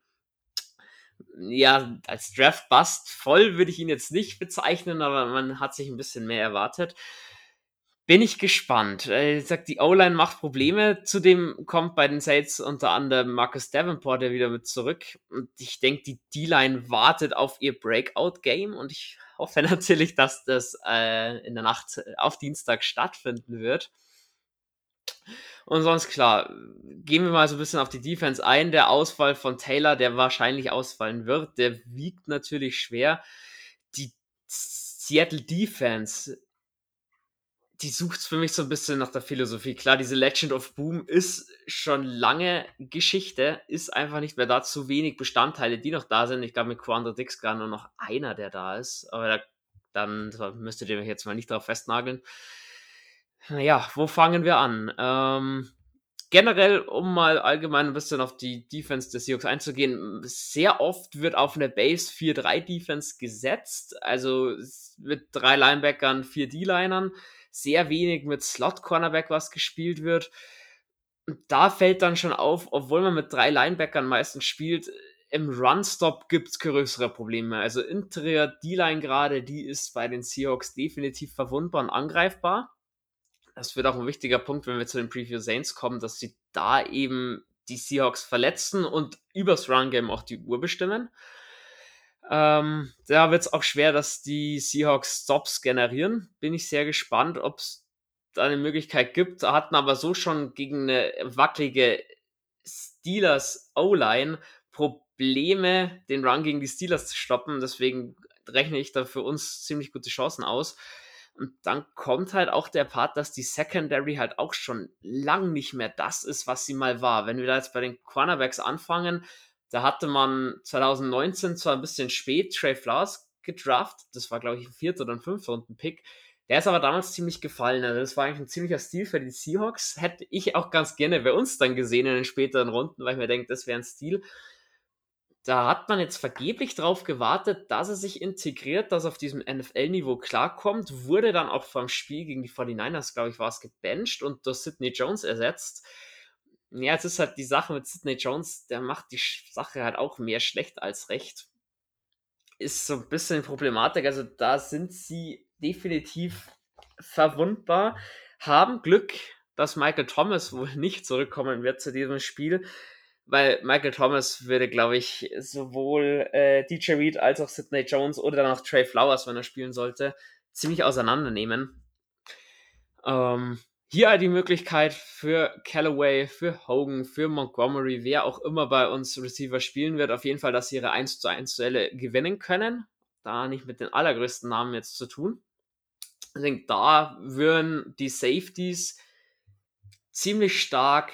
ja, als Draft-Bust voll würde ich ihn jetzt nicht bezeichnen, aber man hat sich ein bisschen mehr erwartet. Bin ich gespannt. Ich sag, die O-Line macht Probleme. Zudem kommt bei den Saints unter anderem Marcus Davenport ja wieder mit zurück. Und ich denke, die D-Line wartet auf ihr Breakout-Game und ich hoffe (laughs) natürlich, dass das äh, in der Nacht auf Dienstag stattfinden wird. Und sonst klar, gehen wir mal so ein bisschen auf die Defense ein. Der Ausfall von Taylor, der wahrscheinlich ausfallen wird, der wiegt natürlich schwer. Die Seattle Defense, die sucht für mich so ein bisschen nach der Philosophie. Klar, diese Legend of Boom ist schon lange Geschichte, ist einfach nicht mehr da. Zu wenig Bestandteile, die noch da sind. Ich glaube, mit Quandra Dix gerade nur noch einer, der da ist. Aber da, dann müsstet ihr mich jetzt mal nicht darauf festnageln. Ja, wo fangen wir an? Ähm, generell, um mal allgemein ein bisschen auf die Defense des Seahawks einzugehen, sehr oft wird auf eine Base 4-3 Defense gesetzt, also mit drei Linebackern, vier D-Linern, sehr wenig mit Slot-Cornerback, was gespielt wird. Da fällt dann schon auf, obwohl man mit drei Linebackern meistens spielt, im Run-Stop gibt es größere Probleme. Also Interior D-Line gerade, die ist bei den Seahawks definitiv verwundbar und angreifbar das wird auch ein wichtiger Punkt, wenn wir zu den Preview Saints kommen, dass sie da eben die Seahawks verletzen und übers Run-Game auch die Uhr bestimmen. Ähm, da wird es auch schwer, dass die Seahawks Stops generieren. Bin ich sehr gespannt, ob es da eine Möglichkeit gibt. Hatten aber so schon gegen eine wackelige Steelers O-Line Probleme, den Run gegen die Steelers zu stoppen. Deswegen rechne ich da für uns ziemlich gute Chancen aus. Und dann kommt halt auch der Part, dass die Secondary halt auch schon lang nicht mehr das ist, was sie mal war. Wenn wir da jetzt bei den Cornerbacks anfangen, da hatte man 2019 zwar ein bisschen spät Trey Flowers gedraft, das war glaube ich ein vierter oder ein fünfter Runden Pick. Der ist aber damals ziemlich gefallen. Also das war eigentlich ein ziemlicher Stil für die Seahawks. Hätte ich auch ganz gerne bei uns dann gesehen in den späteren Runden, weil ich mir denke, das wäre ein Stil. Da hat man jetzt vergeblich drauf gewartet, dass er sich integriert, dass er auf diesem NFL-Niveau klarkommt, wurde dann auch vom Spiel gegen die 49ers, glaube ich, war es gebencht und durch Sidney Jones ersetzt. Ja, jetzt ist halt die Sache mit Sidney Jones, der macht die Sache halt auch mehr schlecht als recht. Ist so ein bisschen Problematik, also da sind sie definitiv verwundbar, haben Glück, dass Michael Thomas wohl nicht zurückkommen wird zu diesem Spiel weil Michael Thomas würde, glaube ich, sowohl äh, DJ Reed als auch Sidney Jones oder dann auch Trey Flowers, wenn er spielen sollte, ziemlich auseinandernehmen. Ähm, hier die Möglichkeit für Callaway, für Hogan, für Montgomery, wer auch immer bei uns Receiver spielen wird, auf jeden Fall, dass sie ihre 1 zu 1 Duelle gewinnen können. Da nicht mit den allergrößten Namen jetzt zu tun. Ich denke, da würden die Safeties ziemlich stark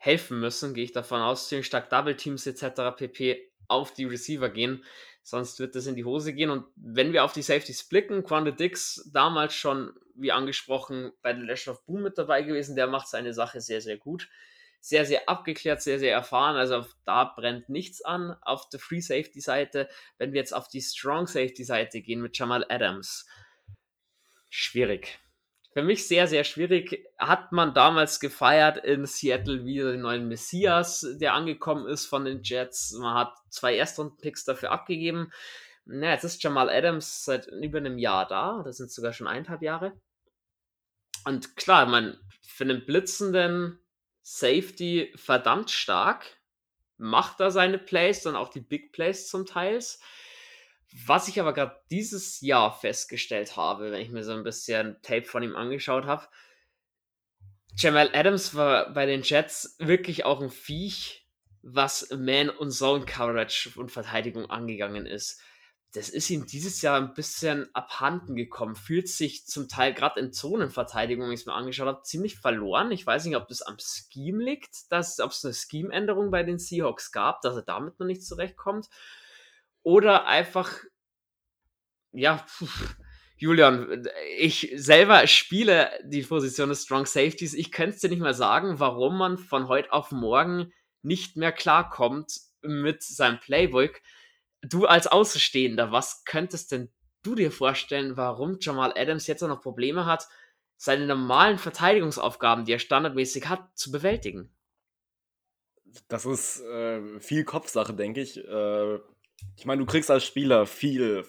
helfen müssen, gehe ich davon aus, ziemlich stark Double Teams etc. pp. auf die Receiver gehen. Sonst wird das in die Hose gehen. Und wenn wir auf die Safeties blicken, Quante Dix damals schon, wie angesprochen, bei der Legend of Boom mit dabei gewesen, der macht seine Sache sehr, sehr gut. Sehr, sehr abgeklärt, sehr, sehr erfahren. Also da brennt nichts an auf der Free Safety Seite. Wenn wir jetzt auf die Strong Safety Seite gehen mit Jamal Adams, schwierig für mich sehr, sehr schwierig. Hat man damals gefeiert in Seattle wieder den neuen Messias, der angekommen ist von den Jets. Man hat zwei Erstrunden-Picks dafür abgegeben. Na, jetzt ist Jamal Adams seit über einem Jahr da. Das sind sogar schon eineinhalb Jahre. Und klar, man für einen blitzenden Safety verdammt stark. Macht da seine Plays, dann auch die Big Plays zum Teils. Was ich aber gerade dieses Jahr festgestellt habe, wenn ich mir so ein bisschen Tape von ihm angeschaut habe, Jamal Adams war bei den Jets wirklich auch ein Viech, was Man- und Zone-Coverage und Verteidigung angegangen ist. Das ist ihm dieses Jahr ein bisschen abhanden gekommen. Fühlt sich zum Teil gerade in Zonenverteidigung, wenn ich es mir angeschaut habe, ziemlich verloren. Ich weiß nicht, ob das am Scheme liegt, ob es eine Scheme-Änderung bei den Seahawks gab, dass er damit noch nicht zurechtkommt oder einfach, ja, pf, Julian, ich selber spiele die Position des Strong Safeties. Ich könnte es dir nicht mal sagen, warum man von heute auf morgen nicht mehr klarkommt mit seinem Playbook. Du als Außenstehender, was könntest denn du dir vorstellen, warum Jamal Adams jetzt noch Probleme hat, seine normalen Verteidigungsaufgaben, die er standardmäßig hat, zu bewältigen? Das ist äh, viel Kopfsache, denke ich. Äh, ich meine, du kriegst als Spieler viel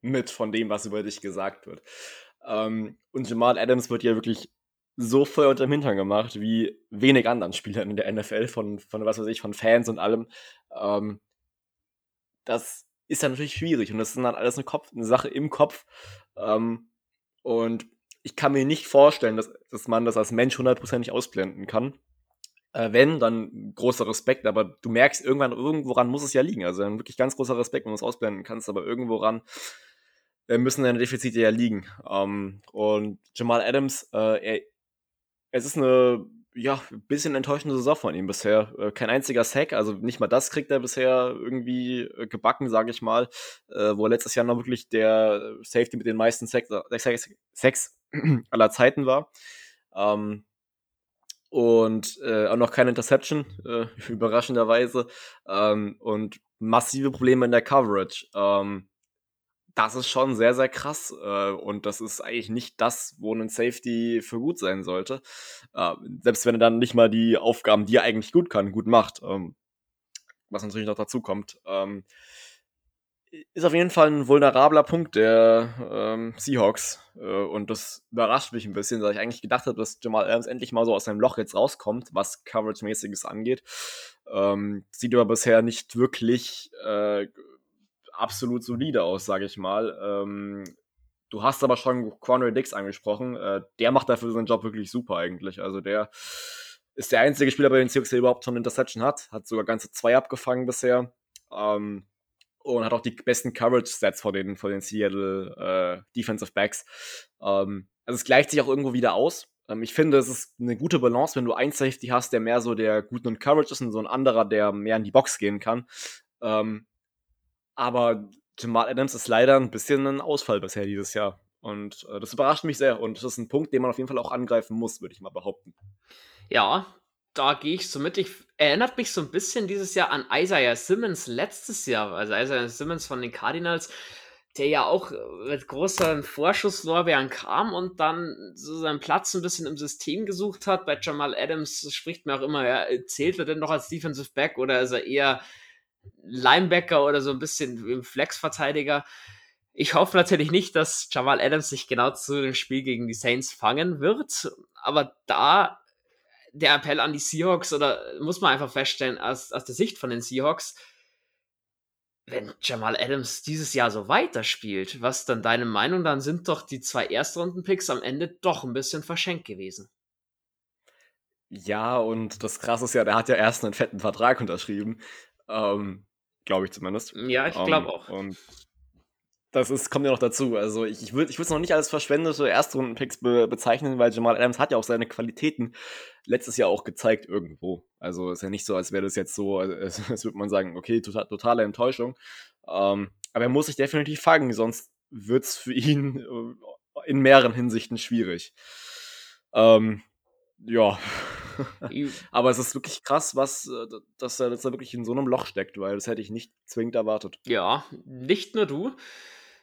mit von dem, was über dich gesagt wird. Ähm, und Jamal Adams wird ja wirklich so voll unter dem Hintern gemacht, wie wenig anderen Spielern in der NFL, von, von was weiß ich, von Fans und allem. Ähm, das ist dann natürlich schwierig und das ist dann alles eine, Kopf, eine Sache im Kopf. Ähm, und ich kann mir nicht vorstellen, dass, dass man das als Mensch hundertprozentig ausblenden kann. Äh, wenn, dann großer Respekt, aber du merkst irgendwann, irgendworan muss es ja liegen. Also dann wirklich ganz großer Respekt, wenn du es ausblenden kannst, aber irgendworan äh, müssen deine Defizite ja liegen. Ähm, und Jamal Adams, äh, er, es ist eine ja, bisschen enttäuschende Saison von ihm bisher. Äh, kein einziger Sack, also nicht mal das kriegt er bisher irgendwie äh, gebacken, sage ich mal. Äh, wo er letztes Jahr noch wirklich der Safety mit den meisten Sacks, Sacks, Sacks aller Zeiten war. Ähm, und äh, auch noch keine Interception, äh, (laughs) überraschenderweise. Ähm, und massive Probleme in der Coverage. Ähm, das ist schon sehr, sehr krass. Äh, und das ist eigentlich nicht das, wo ein Safety für gut sein sollte. Äh, selbst wenn er dann nicht mal die Aufgaben, die er eigentlich gut kann, gut macht. Ähm, was natürlich noch dazu kommt. Ist auf jeden Fall ein vulnerabler Punkt der ähm, Seahawks. Äh, und das überrascht mich ein bisschen, da ich eigentlich gedacht habe, dass Jamal Adams endlich mal so aus seinem Loch jetzt rauskommt, was Coverage-mäßiges angeht. Ähm, sieht aber bisher nicht wirklich äh, absolut solide aus, sage ich mal. Ähm, du hast aber schon Quandre Dix angesprochen. Äh, der macht dafür seinen Job wirklich super eigentlich. Also der ist der einzige Spieler bei den Seahawks, der überhaupt schon Interception hat. Hat sogar ganze zwei abgefangen bisher. Ähm, und hat auch die besten Coverage-Stats vor den, vor den Seattle äh, Defensive Backs. Ähm, also es gleicht sich auch irgendwo wieder aus. Ähm, ich finde, es ist eine gute Balance, wenn du ein Safety hast, der mehr so der guten und Coverage ist und so ein anderer, der mehr in die Box gehen kann. Ähm, aber Jamal Adams ist leider ein bisschen ein Ausfall bisher dieses Jahr. Und äh, das überrascht mich sehr. Und das ist ein Punkt, den man auf jeden Fall auch angreifen muss, würde ich mal behaupten. Ja, da gehe ich so mit. Ich erinnert mich so ein bisschen dieses Jahr an Isaiah Simmons letztes Jahr. Also Isaiah Simmons von den Cardinals, der ja auch mit großen Vorschusslorbeeren kam und dann so seinen Platz ein bisschen im System gesucht hat. Bei Jamal Adams spricht man auch immer, ja, zählt er denn noch als Defensive Back oder ist er eher Linebacker oder so ein bisschen im Flex-Verteidiger? Ich hoffe natürlich nicht, dass Jamal Adams sich genau zu dem Spiel gegen die Saints fangen wird, aber da der Appell an die Seahawks oder muss man einfach feststellen, aus, aus der Sicht von den Seahawks, wenn Jamal Adams dieses Jahr so weiterspielt, was dann deine Meinung? Dann sind doch die zwei Erstrunden-Picks am Ende doch ein bisschen verschenkt gewesen. Ja, und das Krasse ist ja, der hat ja erst einen fetten Vertrag unterschrieben. Ähm, glaube ich zumindest. Ja, ich glaube ähm, auch. Und das ist, kommt ja noch dazu. Also ich, ich würde es noch nicht als verschwendete Erstrunden-Picks be bezeichnen, weil Jamal Adams hat ja auch seine Qualitäten letztes Jahr auch gezeigt irgendwo. Also ist ja nicht so, als wäre das jetzt so, als, als würde man sagen, okay, total, totale Enttäuschung. Ähm, aber er muss sich definitiv fangen, sonst wird es für ihn äh, in mehreren Hinsichten schwierig. Ähm, ja. (laughs) Aber es ist wirklich krass, was, äh, dass er jetzt da wirklich in so einem Loch steckt, weil das hätte ich nicht zwingend erwartet. Ja, nicht nur du.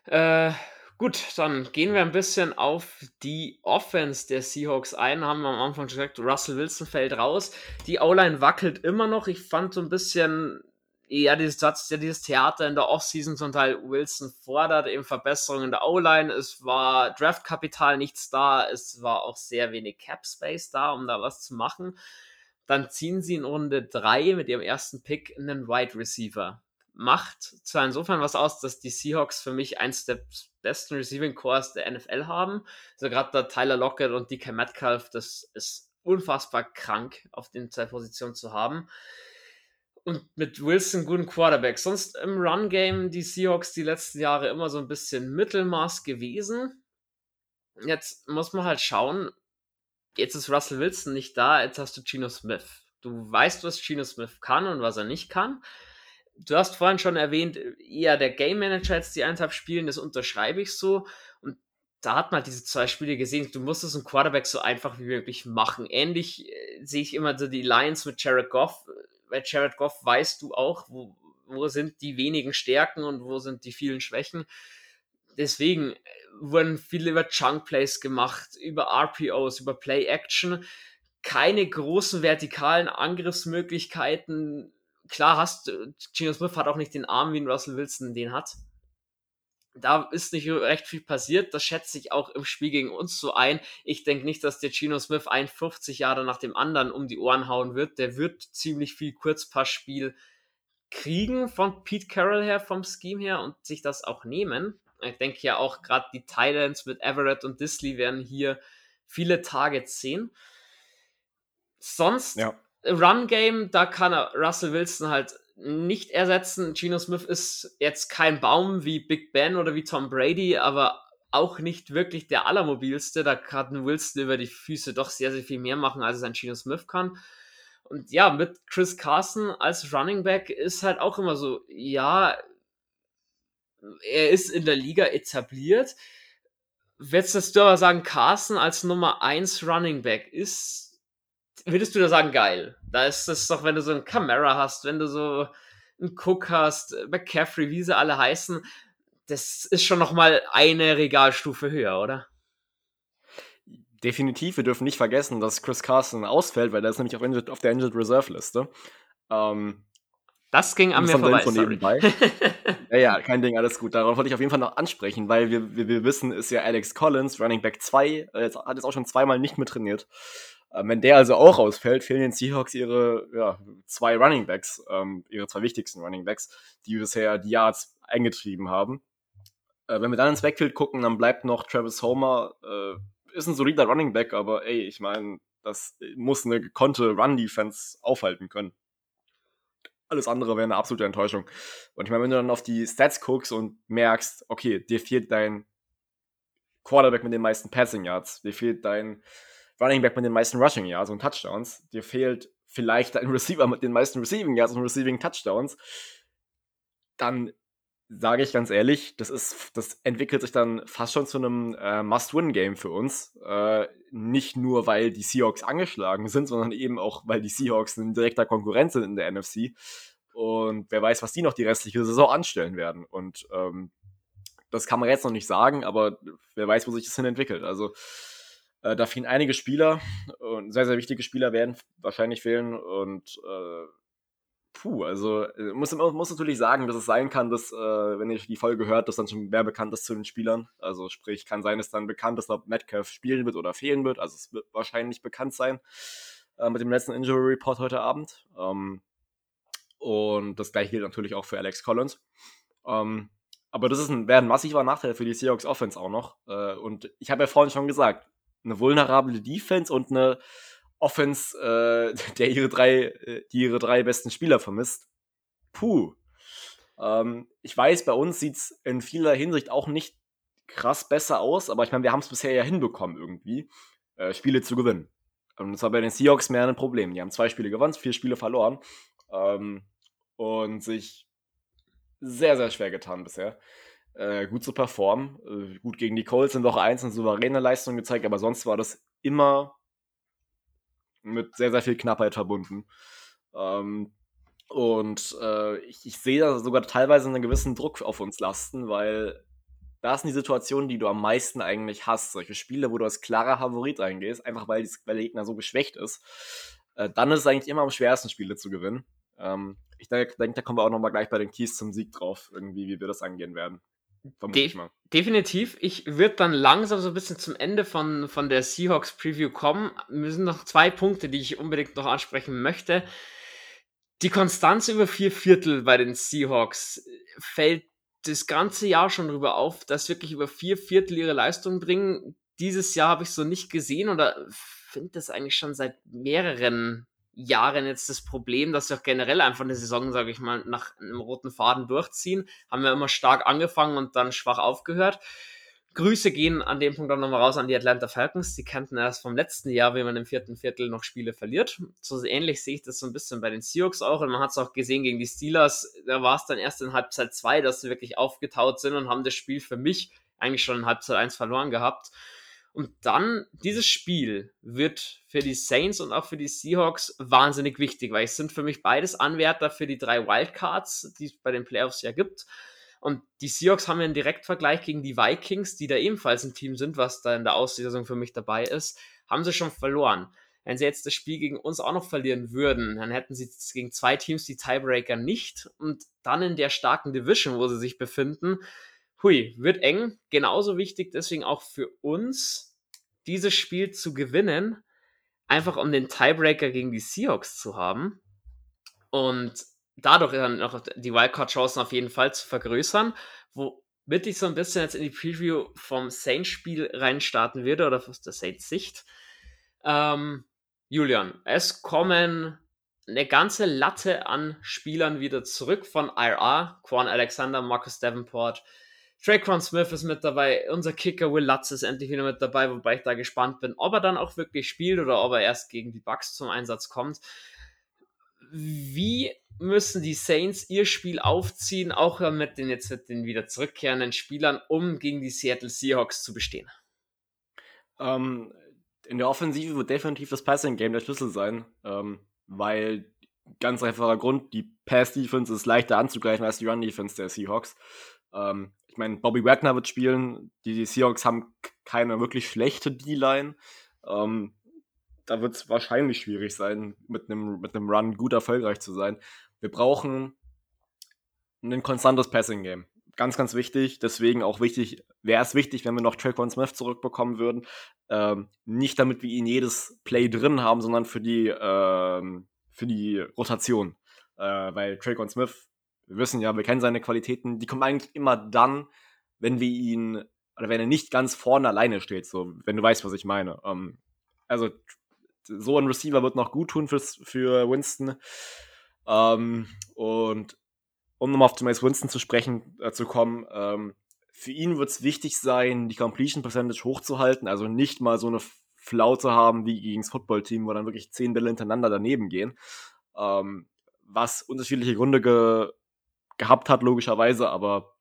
Äh, gut, dann gehen wir ein bisschen auf die Offense der Seahawks ein. Haben wir am Anfang schon gesagt, Russell Wilson fällt raus. Die O-Line wackelt immer noch. Ich fand so ein bisschen, ja, dieses, Satz, ja, dieses Theater in der Offseason zum Teil Wilson fordert eben Verbesserungen in der O-Line. Es war Draftkapital nichts da. Es war auch sehr wenig Cap Space da, um da was zu machen. Dann ziehen sie in Runde 3 mit ihrem ersten Pick einen Wide Receiver macht zwar insofern was aus, dass die Seahawks für mich eins der besten Receiving Cores der NFL haben. Also gerade der Tyler Lockett und DK Metcalf, das ist unfassbar krank, auf den zwei Positionen zu haben. Und mit Wilson guten Quarterback. Sonst im Run-Game die Seahawks die letzten Jahre immer so ein bisschen Mittelmaß gewesen. Jetzt muss man halt schauen, jetzt ist Russell Wilson nicht da, jetzt hast du Geno Smith. Du weißt, was Geno Smith kann und was er nicht kann du hast vorhin schon erwähnt, eher der Game Manager jetzt die eineinhalb Spielen, das unterschreibe ich so. Und da hat man diese zwei Spiele gesehen, du musst es ein Quarterback so einfach wie möglich machen. Ähnlich äh, sehe ich immer so die Lines mit Jared Goff. Bei Jared Goff weißt du auch, wo, wo sind die wenigen Stärken und wo sind die vielen Schwächen. Deswegen äh, wurden viele über Chunk Plays gemacht, über RPOs, über Play Action. Keine großen vertikalen Angriffsmöglichkeiten, klar hast, Gino Smith hat auch nicht den Arm, wie ein Russell Wilson den hat. Da ist nicht recht viel passiert. Das schätze ich auch im Spiel gegen uns so ein. Ich denke nicht, dass der Gino Smith 51 Jahre nach dem anderen um die Ohren hauen wird. Der wird ziemlich viel Kurzpassspiel kriegen von Pete Carroll her, vom Scheme her und sich das auch nehmen. Ich denke ja auch gerade die Titans mit Everett und Disley werden hier viele Targets sehen. Sonst ja. Run-Game, da kann er Russell Wilson halt nicht ersetzen. Geno Smith ist jetzt kein Baum wie Big Ben oder wie Tom Brady, aber auch nicht wirklich der allermobilste. Da kann Wilson über die Füße doch sehr, sehr viel mehr machen, als es ein Geno Smith kann. Und ja, mit Chris Carson als Running Back ist halt auch immer so, ja, er ist in der Liga etabliert. Würdest du aber sagen, Carson als Nummer 1 Running Back ist würdest du da sagen, geil? Da ist es doch, wenn du so ein Camera hast, wenn du so einen Cook hast, McCaffrey, wie sie alle heißen, das ist schon nochmal eine Regalstufe höher, oder? Definitiv, wir dürfen nicht vergessen, dass Chris Carson ausfällt, weil der ist nämlich auf, Injured, auf der Injured Reserve Liste. Ähm, das ging an mir vorbei, nebenbei. (laughs) ja, ja, kein Ding, alles gut. Darauf wollte ich auf jeden Fall noch ansprechen, weil wir, wir, wir wissen, ist ja Alex Collins, Running Back 2, äh, hat jetzt auch schon zweimal nicht mit trainiert. Ähm, wenn der also auch ausfällt, fehlen den Seahawks ihre ja, zwei Running Backs, ähm, ihre zwei wichtigsten Running Backs, die bisher die Yards eingetrieben haben. Äh, wenn wir dann ins Backfield gucken, dann bleibt noch Travis Homer, äh, ist ein solider Running Back, aber ey, ich meine, das muss eine gekonnte Run-Defense aufhalten können. Alles andere wäre eine absolute Enttäuschung. Und ich meine, wenn du dann auf die Stats guckst und merkst, okay, dir fehlt dein Quarterback mit den meisten Passing Yards, dir fehlt dein Running Back mit den meisten Rushing Yards und Touchdowns. Dir fehlt vielleicht ein (laughs) Receiver mit den meisten Receiving Yards und Receiving Touchdowns. Dann sage ich ganz ehrlich, das ist, das entwickelt sich dann fast schon zu einem äh, Must-Win-Game für uns. Äh, nicht nur, weil die Seahawks angeschlagen sind, sondern eben auch, weil die Seahawks ein direkter Konkurrent sind in der NFC. Und wer weiß, was die noch die restliche Saison anstellen werden. Und ähm, das kann man jetzt noch nicht sagen, aber wer weiß, wo sich das hin entwickelt. Also äh, da fehlen einige Spieler und sehr, sehr wichtige Spieler werden wahrscheinlich fehlen. Und äh, puh, also äh, muss, muss natürlich sagen, dass es sein kann, dass, äh, wenn ihr die Folge hört, dass dann schon mehr bekannt ist zu den Spielern. Also sprich, kann sein, dass dann bekannt ist, ob Metcalf spielen wird oder fehlen wird. Also es wird wahrscheinlich bekannt sein äh, mit dem letzten Injury Report heute Abend. Ähm, und das gleiche gilt natürlich auch für Alex Collins. Ähm, aber das ist ein, wäre ein massiver Nachteil für die Seahawks Offense auch noch. Äh, und ich habe ja vorhin schon gesagt, eine vulnerable Defense und eine Offense, äh, (laughs) der ihre drei, äh, die ihre drei besten Spieler vermisst. Puh. Ähm, ich weiß, bei uns sieht es in vieler Hinsicht auch nicht krass besser aus, aber ich meine, wir haben es bisher ja hinbekommen, irgendwie, äh, Spiele zu gewinnen. Und das war bei den Seahawks mehr ein Problem. Die haben zwei Spiele gewonnen, vier Spiele verloren. Ähm, und sich sehr, sehr schwer getan bisher. Äh, gut zu performen. Äh, gut gegen die Colts in Woche 1 eine souveräne Leistung gezeigt, aber sonst war das immer mit sehr, sehr viel Knappheit verbunden. Ähm, und äh, ich, ich, sehe da sogar teilweise einen gewissen Druck auf uns lasten, weil da sind die Situationen, die du am meisten eigentlich hast. Solche Spiele, wo du als klarer Favorit reingehst, einfach weil, weil der Gegner so geschwächt ist. Äh, dann ist es eigentlich immer am schwersten, Spiele zu gewinnen. Ähm, ich denke, da kommen wir auch nochmal gleich bei den Keys zum Sieg drauf, irgendwie, wie wir das angehen werden. De definitiv. Ich würde dann langsam so ein bisschen zum Ende von, von der Seahawks Preview kommen. Mir sind noch zwei Punkte, die ich unbedingt noch ansprechen möchte. Die Konstanz über vier Viertel bei den Seahawks fällt das ganze Jahr schon darüber auf, dass wirklich über vier Viertel ihre Leistung bringen. Dieses Jahr habe ich so nicht gesehen oder finde das eigentlich schon seit mehreren Jahren jetzt das Problem, dass wir auch generell einfach eine Saison, sage ich mal, nach einem roten Faden durchziehen. Haben wir immer stark angefangen und dann schwach aufgehört. Grüße gehen an dem Punkt auch nochmal raus an die Atlanta Falcons. Die kannten erst vom letzten Jahr, wie man im vierten Viertel noch Spiele verliert. So ähnlich sehe ich das so ein bisschen bei den Seahawks auch. Und man hat es auch gesehen gegen die Steelers. Da war es dann erst in Halbzeit zwei, dass sie wirklich aufgetaut sind und haben das Spiel für mich eigentlich schon in Halbzeit eins verloren gehabt. Und dann, dieses Spiel wird für die Saints und auch für die Seahawks wahnsinnig wichtig, weil es sind für mich beides Anwärter für die drei Wildcards, die es bei den Playoffs ja gibt. Und die Seahawks haben ja einen Direktvergleich gegen die Vikings, die da ebenfalls ein Team sind, was da in der Auslösung für mich dabei ist, haben sie schon verloren. Wenn sie jetzt das Spiel gegen uns auch noch verlieren würden, dann hätten sie gegen zwei Teams die Tiebreaker nicht und dann in der starken Division, wo sie sich befinden, hui, wird eng. Genauso wichtig deswegen auch für uns, dieses Spiel zu gewinnen, einfach um den Tiebreaker gegen die Seahawks zu haben und dadurch dann noch die Wildcard-Chancen auf jeden Fall zu vergrößern, womit ich so ein bisschen jetzt in die Preview vom Saints-Spiel reinstarten würde oder aus der Saints-Sicht. Ähm, Julian, es kommen eine ganze Latte an Spielern wieder zurück von IRA, Quan Alexander, Marcus Davenport, Traquan Smith ist mit dabei, unser Kicker Will Lutz ist endlich wieder mit dabei, wobei ich da gespannt bin, ob er dann auch wirklich spielt oder ob er erst gegen die Bucks zum Einsatz kommt. Wie müssen die Saints ihr Spiel aufziehen, auch mit den jetzt mit den wieder zurückkehrenden Spielern, um gegen die Seattle Seahawks zu bestehen? Ähm, in der Offensive wird definitiv das Passing Game der Schlüssel sein, ähm, weil ganz einfacher Grund, die Pass Defense ist leichter anzugreifen als die Run Defense der Seahawks. Ähm, ich meine, Bobby Wagner wird spielen. Die Seahawks haben keine wirklich schlechte D-Line. Ähm, da wird es wahrscheinlich schwierig sein, mit einem mit Run gut erfolgreich zu sein. Wir brauchen ein konstantes Passing-Game. Ganz, ganz wichtig. Deswegen auch wichtig, wäre es wichtig, wenn wir noch Traquan Smith zurückbekommen würden. Ähm, nicht damit wir ihn jedes Play drin haben, sondern für die, ähm, für die Rotation. Äh, weil Traquan Smith wir wissen ja, wir kennen seine Qualitäten, die kommen eigentlich immer dann, wenn wir ihn, oder wenn er nicht ganz vorne alleine steht, so, wenn du weißt, was ich meine. Ähm, also, so ein Receiver wird noch gut tun fürs, für Winston. Ähm, und um nochmal auf Jameis Winston zu sprechen äh, zu kommen, ähm, für ihn wird es wichtig sein, die Completion Percentage hochzuhalten, also nicht mal so eine Flau zu haben wie gegen das Footballteam, wo dann wirklich zehn Bälle hintereinander daneben gehen. Ähm, was unterschiedliche Gründe ge gehabt hat, logischerweise, aber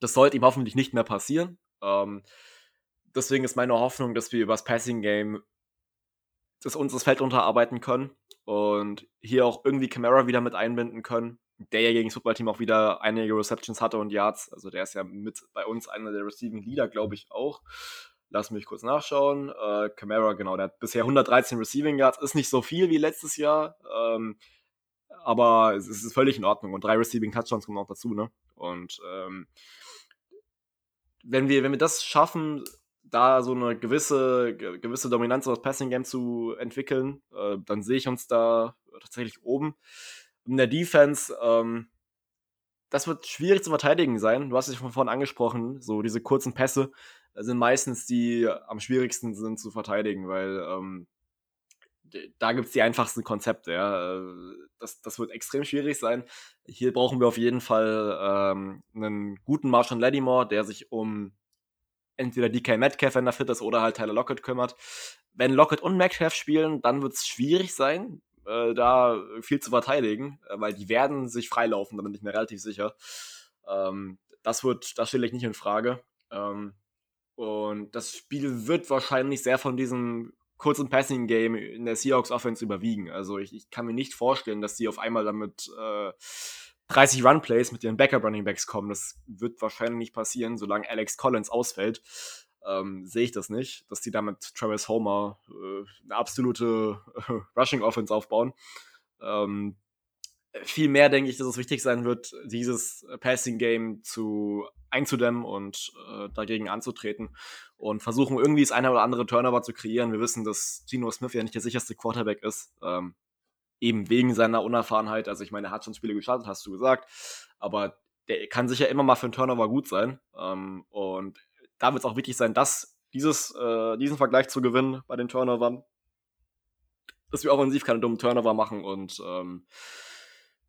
das sollte ihm hoffentlich nicht mehr passieren. Ähm, deswegen ist meine Hoffnung, dass wir übers Passing Game das uns das Feld unterarbeiten können und hier auch irgendwie Camara wieder mit einbinden können, der ja gegen das Footballteam auch wieder einige Receptions hatte und Yards. Also der ist ja mit bei uns einer der Receiving Leader, glaube ich, auch. Lass mich kurz nachschauen. Äh, Camara, genau, der hat bisher 113 Receiving Yards, ist nicht so viel wie letztes Jahr, ähm, aber es ist völlig in Ordnung. Und drei Receiving Touchdowns kommen auch dazu, ne? Und ähm, wenn wir, wenn wir das schaffen, da so eine gewisse, gewisse Dominanz aus Passing Game zu entwickeln, äh, dann sehe ich uns da tatsächlich oben. In der Defense, ähm, das wird schwierig zu verteidigen sein. Du hast es von vorhin angesprochen, so diese kurzen Pässe sind meistens die am schwierigsten sind zu verteidigen, weil ähm, da gibt es die einfachsten Konzepte. Ja. Das, das wird extrem schwierig sein. Hier brauchen wir auf jeden Fall ähm, einen guten Marshall Lattimore, der sich um entweder DK Metcalf, wenn er fit ist, oder halt Tyler Lockett kümmert. Wenn Lockett und Metcalf spielen, dann wird es schwierig sein, äh, da viel zu verteidigen, äh, weil die werden sich freilaufen, da bin ich mir relativ sicher. Ähm, das wird, das stelle ich nicht in Frage. Ähm, und das Spiel wird wahrscheinlich sehr von diesem kurzen Passing-Game in der Seahawks Offense überwiegen. Also ich, ich, kann mir nicht vorstellen, dass die auf einmal damit äh, 30 Run-Plays mit ihren Backup-Running-Backs kommen. Das wird wahrscheinlich nicht passieren, solange Alex Collins ausfällt. Ähm, sehe ich das nicht, dass die damit Travis Homer äh, eine absolute äh, Rushing-Offense aufbauen. Ähm, viel mehr denke ich, dass es wichtig sein wird, dieses Passing-Game zu einzudämmen und äh, dagegen anzutreten und versuchen irgendwie das eine oder andere Turnover zu kreieren. Wir wissen, dass Gino Smith ja nicht der sicherste Quarterback ist. Ähm, eben wegen seiner Unerfahrenheit. Also ich meine, er hat schon Spiele gestartet, hast du gesagt, aber der kann sicher immer mal für einen Turnover gut sein. Ähm, und da wird es auch wichtig sein, dass dieses, äh, diesen Vergleich zu gewinnen bei den Turnovern, dass wir offensiv keine dummen Turnover machen und ähm,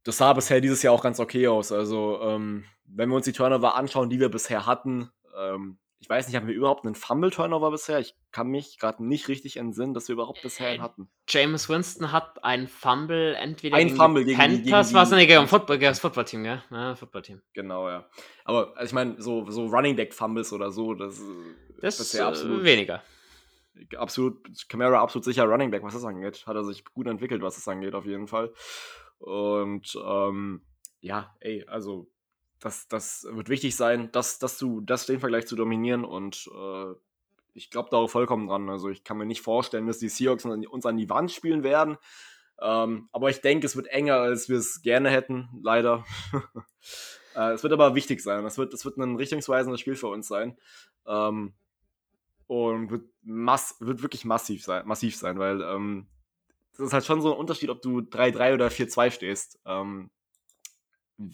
das sah bisher dieses Jahr auch ganz okay aus. Also, ähm, wenn wir uns die Turnover anschauen, die wir bisher hatten, ähm, ich weiß nicht, haben wir überhaupt einen Fumble-Turnover bisher? Ich kann mich gerade nicht richtig entsinnen, dass wir überhaupt bisher einen hatten. James Winston hat einen Fumble entweder ein gegen Fumble die gegen Panthers, war es nicht gegen Football, gegen das Footballteam, ja? ja Footballteam. Genau, ja. Aber also ich meine, so, so Running Back Fumbles oder so, das, das ist bisher absolut weniger. Absolut, Camara absolut sicher Running Back, was das angeht. Hat er sich gut entwickelt, was das angeht, auf jeden Fall. Und ähm, ja, ey, also das, das wird wichtig sein, dass, dass du das den Vergleich zu dominieren und äh, ich glaube darauf vollkommen dran. Also ich kann mir nicht vorstellen, dass die Seahawks uns an die Wand spielen werden. Ähm, aber ich denke, es wird enger, als wir es gerne hätten, leider. (laughs) äh, es wird aber wichtig sein. Es wird, es wird ein richtungsweisendes Spiel für uns sein. Ähm, und wird, mass, wird wirklich massiv sein, massiv sein, weil ähm, das ist halt schon so ein Unterschied, ob du 3-3 oder 4-2 stehst. Ähm,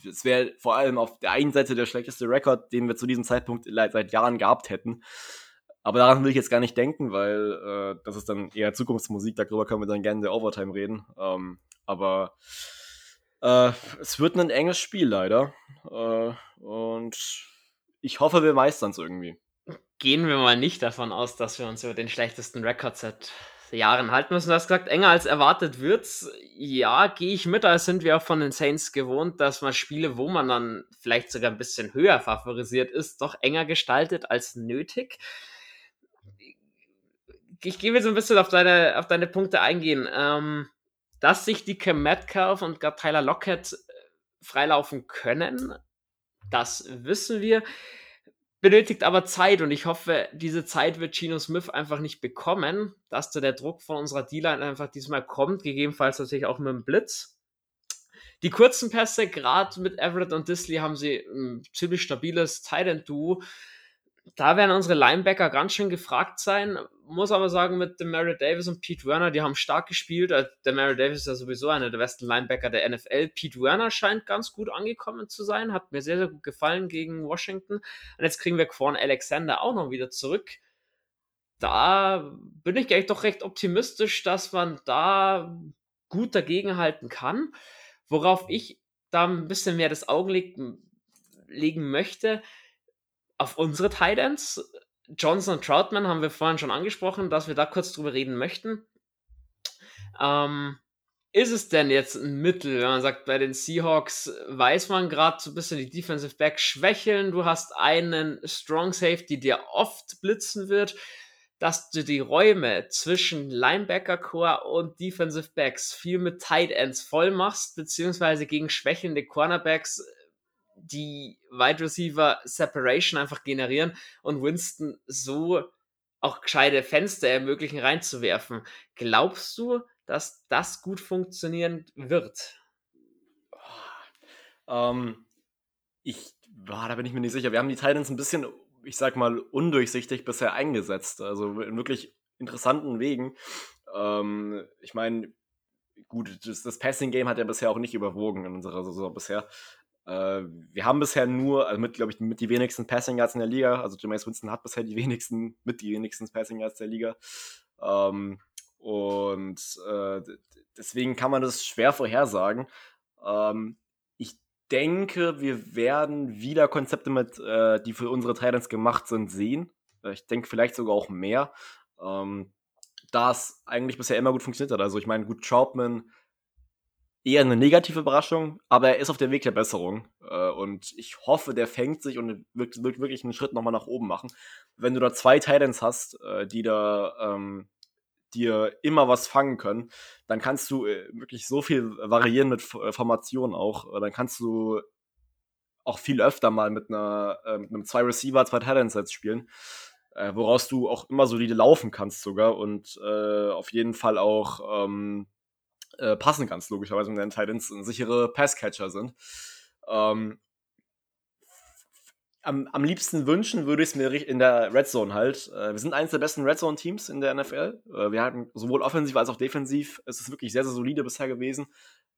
es wäre vor allem auf der einen Seite der schlechteste Rekord, den wir zu diesem Zeitpunkt seit Jahren gehabt hätten. Aber daran will ich jetzt gar nicht denken, weil äh, das ist dann eher Zukunftsmusik, darüber können wir dann gerne in der Overtime reden. Ähm, aber äh, es wird ein enges Spiel leider. Äh, und ich hoffe, wir meistern es irgendwie. Gehen wir mal nicht davon aus, dass wir uns über den schlechtesten Rekord seit Jahren halten müssen. Du hast gesagt, enger als erwartet wird's. Ja, gehe ich mit. Da sind wir auch von den Saints gewohnt, dass man Spiele, wo man dann vielleicht sogar ein bisschen höher favorisiert ist, doch enger gestaltet als nötig. Ich gehe jetzt ein bisschen auf deine, auf deine Punkte eingehen. Ähm, dass sich die Cam Metcalf und Tyler Lockett äh, freilaufen können, das wissen wir benötigt aber Zeit und ich hoffe, diese Zeit wird Gino Smith einfach nicht bekommen, dass da der Druck von unserer D-Line einfach diesmal kommt, gegebenenfalls natürlich auch mit dem Blitz. Die kurzen Pässe, gerade mit Everett und Disley, haben sie ein ziemlich stabiles Tight-End-Duo da werden unsere Linebacker ganz schön gefragt sein. Muss aber sagen, mit dem Mary Davis und Pete Werner, die haben stark gespielt. Äh, der Mary Davis ist ja sowieso einer der besten Linebacker der NFL. Pete Werner scheint ganz gut angekommen zu sein, hat mir sehr, sehr gut gefallen gegen Washington. Und jetzt kriegen wir Quan Alexander auch noch wieder zurück. Da bin ich gleich doch recht optimistisch, dass man da gut dagegenhalten kann. Worauf ich da ein bisschen mehr das Auge legen möchte, auf unsere Titans. Johnson und Troutman haben wir vorhin schon angesprochen, dass wir da kurz drüber reden möchten. Ähm, ist es denn jetzt ein Mittel, wenn man sagt, bei den Seahawks weiß man gerade so ein bisschen die Defensive Back schwächeln, du hast einen Strong Safety, der oft blitzen wird, dass du die Räume zwischen Linebacker Core und Defensive Backs viel mit Tight Ends voll machst, beziehungsweise gegen schwächelnde Cornerbacks die Wide Receiver Separation einfach generieren und Winston so auch gescheite Fenster ermöglichen reinzuwerfen. Glaubst du, dass das gut funktionieren wird? Ähm, ich, boah, da bin ich mir nicht sicher. Wir haben die Titans ein bisschen, ich sag mal, undurchsichtig bisher eingesetzt. Also in wirklich interessanten Wegen. Ähm, ich meine, gut, das, das Passing-Game hat ja bisher auch nicht überwogen in unserer Saison bisher. Äh, wir haben bisher nur, also mit, glaube ich, mit die wenigsten Passing Yards in der Liga. Also Jameis Winston hat bisher die wenigsten, mit die wenigsten Passing Yards der Liga. Ähm, und äh, deswegen kann man das schwer vorhersagen. Ähm, ich denke, wir werden wieder Konzepte mit, äh, die für unsere Titans gemacht sind, sehen. Äh, ich denke vielleicht sogar auch mehr. Ähm, da es eigentlich bisher immer gut funktioniert hat. Also ich meine, gut, Troutman eher eine negative Überraschung, aber er ist auf dem Weg der Besserung. Äh, und ich hoffe, der fängt sich und wird, wird wirklich einen Schritt nochmal nach oben machen. Wenn du da zwei Titans hast, äh, die da ähm, dir immer was fangen können, dann kannst du äh, wirklich so viel variieren mit äh, Formationen auch. Äh, dann kannst du auch viel öfter mal mit, einer, äh, mit einem zwei Receiver, zwei Tight Sets spielen, woraus du auch immer solide laufen kannst sogar und auf jeden Fall auch ähm, passen kannst, logischerweise, wenn deine Titans sichere Passcatcher sind. Ähm, am, am liebsten wünschen würde ich es mir in der Red Zone halt. Äh, wir sind eines der besten Red Zone Teams in der NFL. Äh, wir hatten sowohl offensiv als auch defensiv. Es ist wirklich sehr, sehr solide bisher gewesen.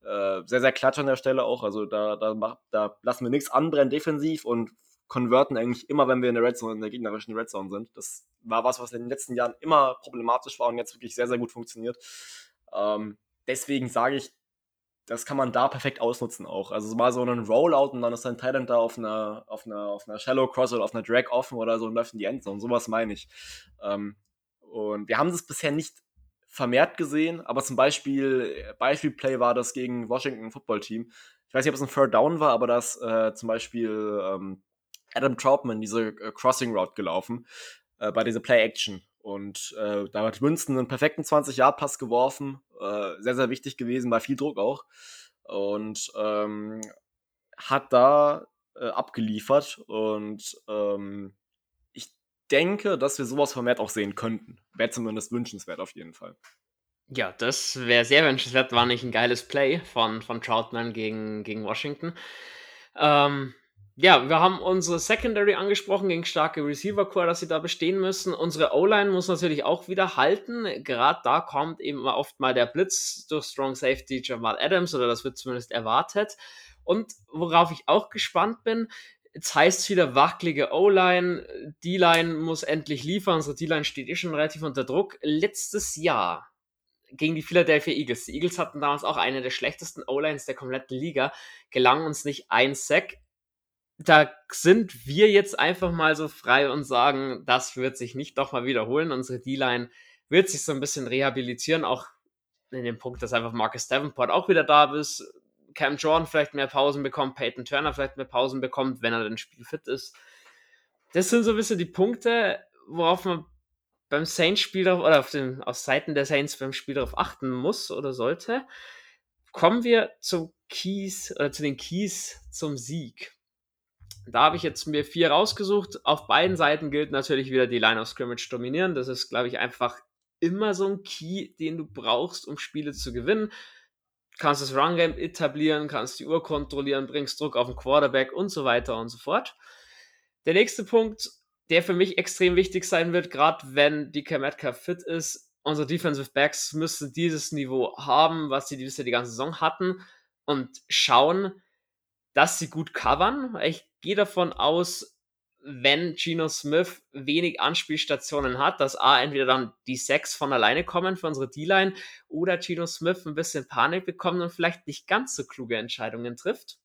Äh, sehr, sehr klatsch an der Stelle auch. Also da, da, da lassen wir nichts anbrennen defensiv und konverten eigentlich immer, wenn wir in der Red Zone, in der gegnerischen Red Zone sind. Das war was, was in den letzten Jahren immer problematisch war und jetzt wirklich sehr, sehr gut funktioniert. Ähm, deswegen sage ich, das kann man da perfekt ausnutzen auch. Also mal so einen Rollout und dann ist dein Thailand da auf einer, auf einer, auf einer Shallow Cross oder auf einer Drag offen oder so und läuft in die Endzone. Sowas meine ich. Ähm, und wir haben das bisher nicht vermehrt gesehen, aber zum Beispiel, Beispielplay war das gegen Washington Football Team. Ich weiß nicht, ob es ein Third Down war, aber das äh, zum Beispiel ähm, Adam Troutman diese äh, Crossing Route gelaufen äh, bei dieser Play Action. Und äh, da hat Winston einen perfekten 20-Yard-Pass geworfen. Äh, sehr, sehr wichtig gewesen, bei viel Druck auch. Und ähm, hat da äh, abgeliefert. Und ähm, ich denke, dass wir sowas vermehrt auch sehen könnten. Wäre zumindest wünschenswert auf jeden Fall. Ja, das wäre sehr wünschenswert. War nicht ein geiles Play von, von Troutman gegen, gegen Washington. Ähm, ja, wir haben unsere Secondary angesprochen gegen starke Receiver Core, dass sie da bestehen müssen. Unsere O-Line muss natürlich auch wieder halten. Gerade da kommt eben oft mal der Blitz durch Strong Safety Jamal Adams oder das wird zumindest erwartet. Und worauf ich auch gespannt bin, jetzt heißt es wieder wackelige O-Line, D-Line muss endlich liefern. Unsere D-Line steht eh schon relativ unter Druck. Letztes Jahr gegen die Philadelphia Eagles. Die Eagles hatten damals auch eine der schlechtesten O-Lines der kompletten Liga. Gelang uns nicht ein Sack da sind wir jetzt einfach mal so frei und sagen, das wird sich nicht doch mal wiederholen. Unsere D-Line wird sich so ein bisschen rehabilitieren, auch in dem Punkt, dass einfach Marcus Davenport auch wieder da ist, Cam Jordan vielleicht mehr Pausen bekommt, Peyton Turner vielleicht mehr Pausen bekommt, wenn er dann spielfit ist. Das sind so ein bisschen die Punkte, worauf man beim Saints-Spiel oder auf den, auf Seiten der Saints beim Spiel darauf achten muss oder sollte. Kommen wir zum Keys oder zu den Keys zum Sieg. Da habe ich jetzt mir vier rausgesucht. Auf beiden Seiten gilt natürlich wieder die Line of Scrimmage dominieren. Das ist, glaube ich, einfach immer so ein Key, den du brauchst, um Spiele zu gewinnen. Kannst das Run Game etablieren, kannst die Uhr kontrollieren, bringst Druck auf den Quarterback und so weiter und so fort. Der nächste Punkt, der für mich extrem wichtig sein wird, gerade wenn die Metcalf fit ist, unsere Defensive Backs müssen dieses Niveau haben, was sie bisher die ganze Saison hatten und schauen, dass sie gut covern. Ich gehe davon aus, wenn Geno Smith wenig Anspielstationen hat, dass A, entweder dann die Sacks von alleine kommen für unsere D-Line oder Geno Smith ein bisschen Panik bekommt und vielleicht nicht ganz so kluge Entscheidungen trifft.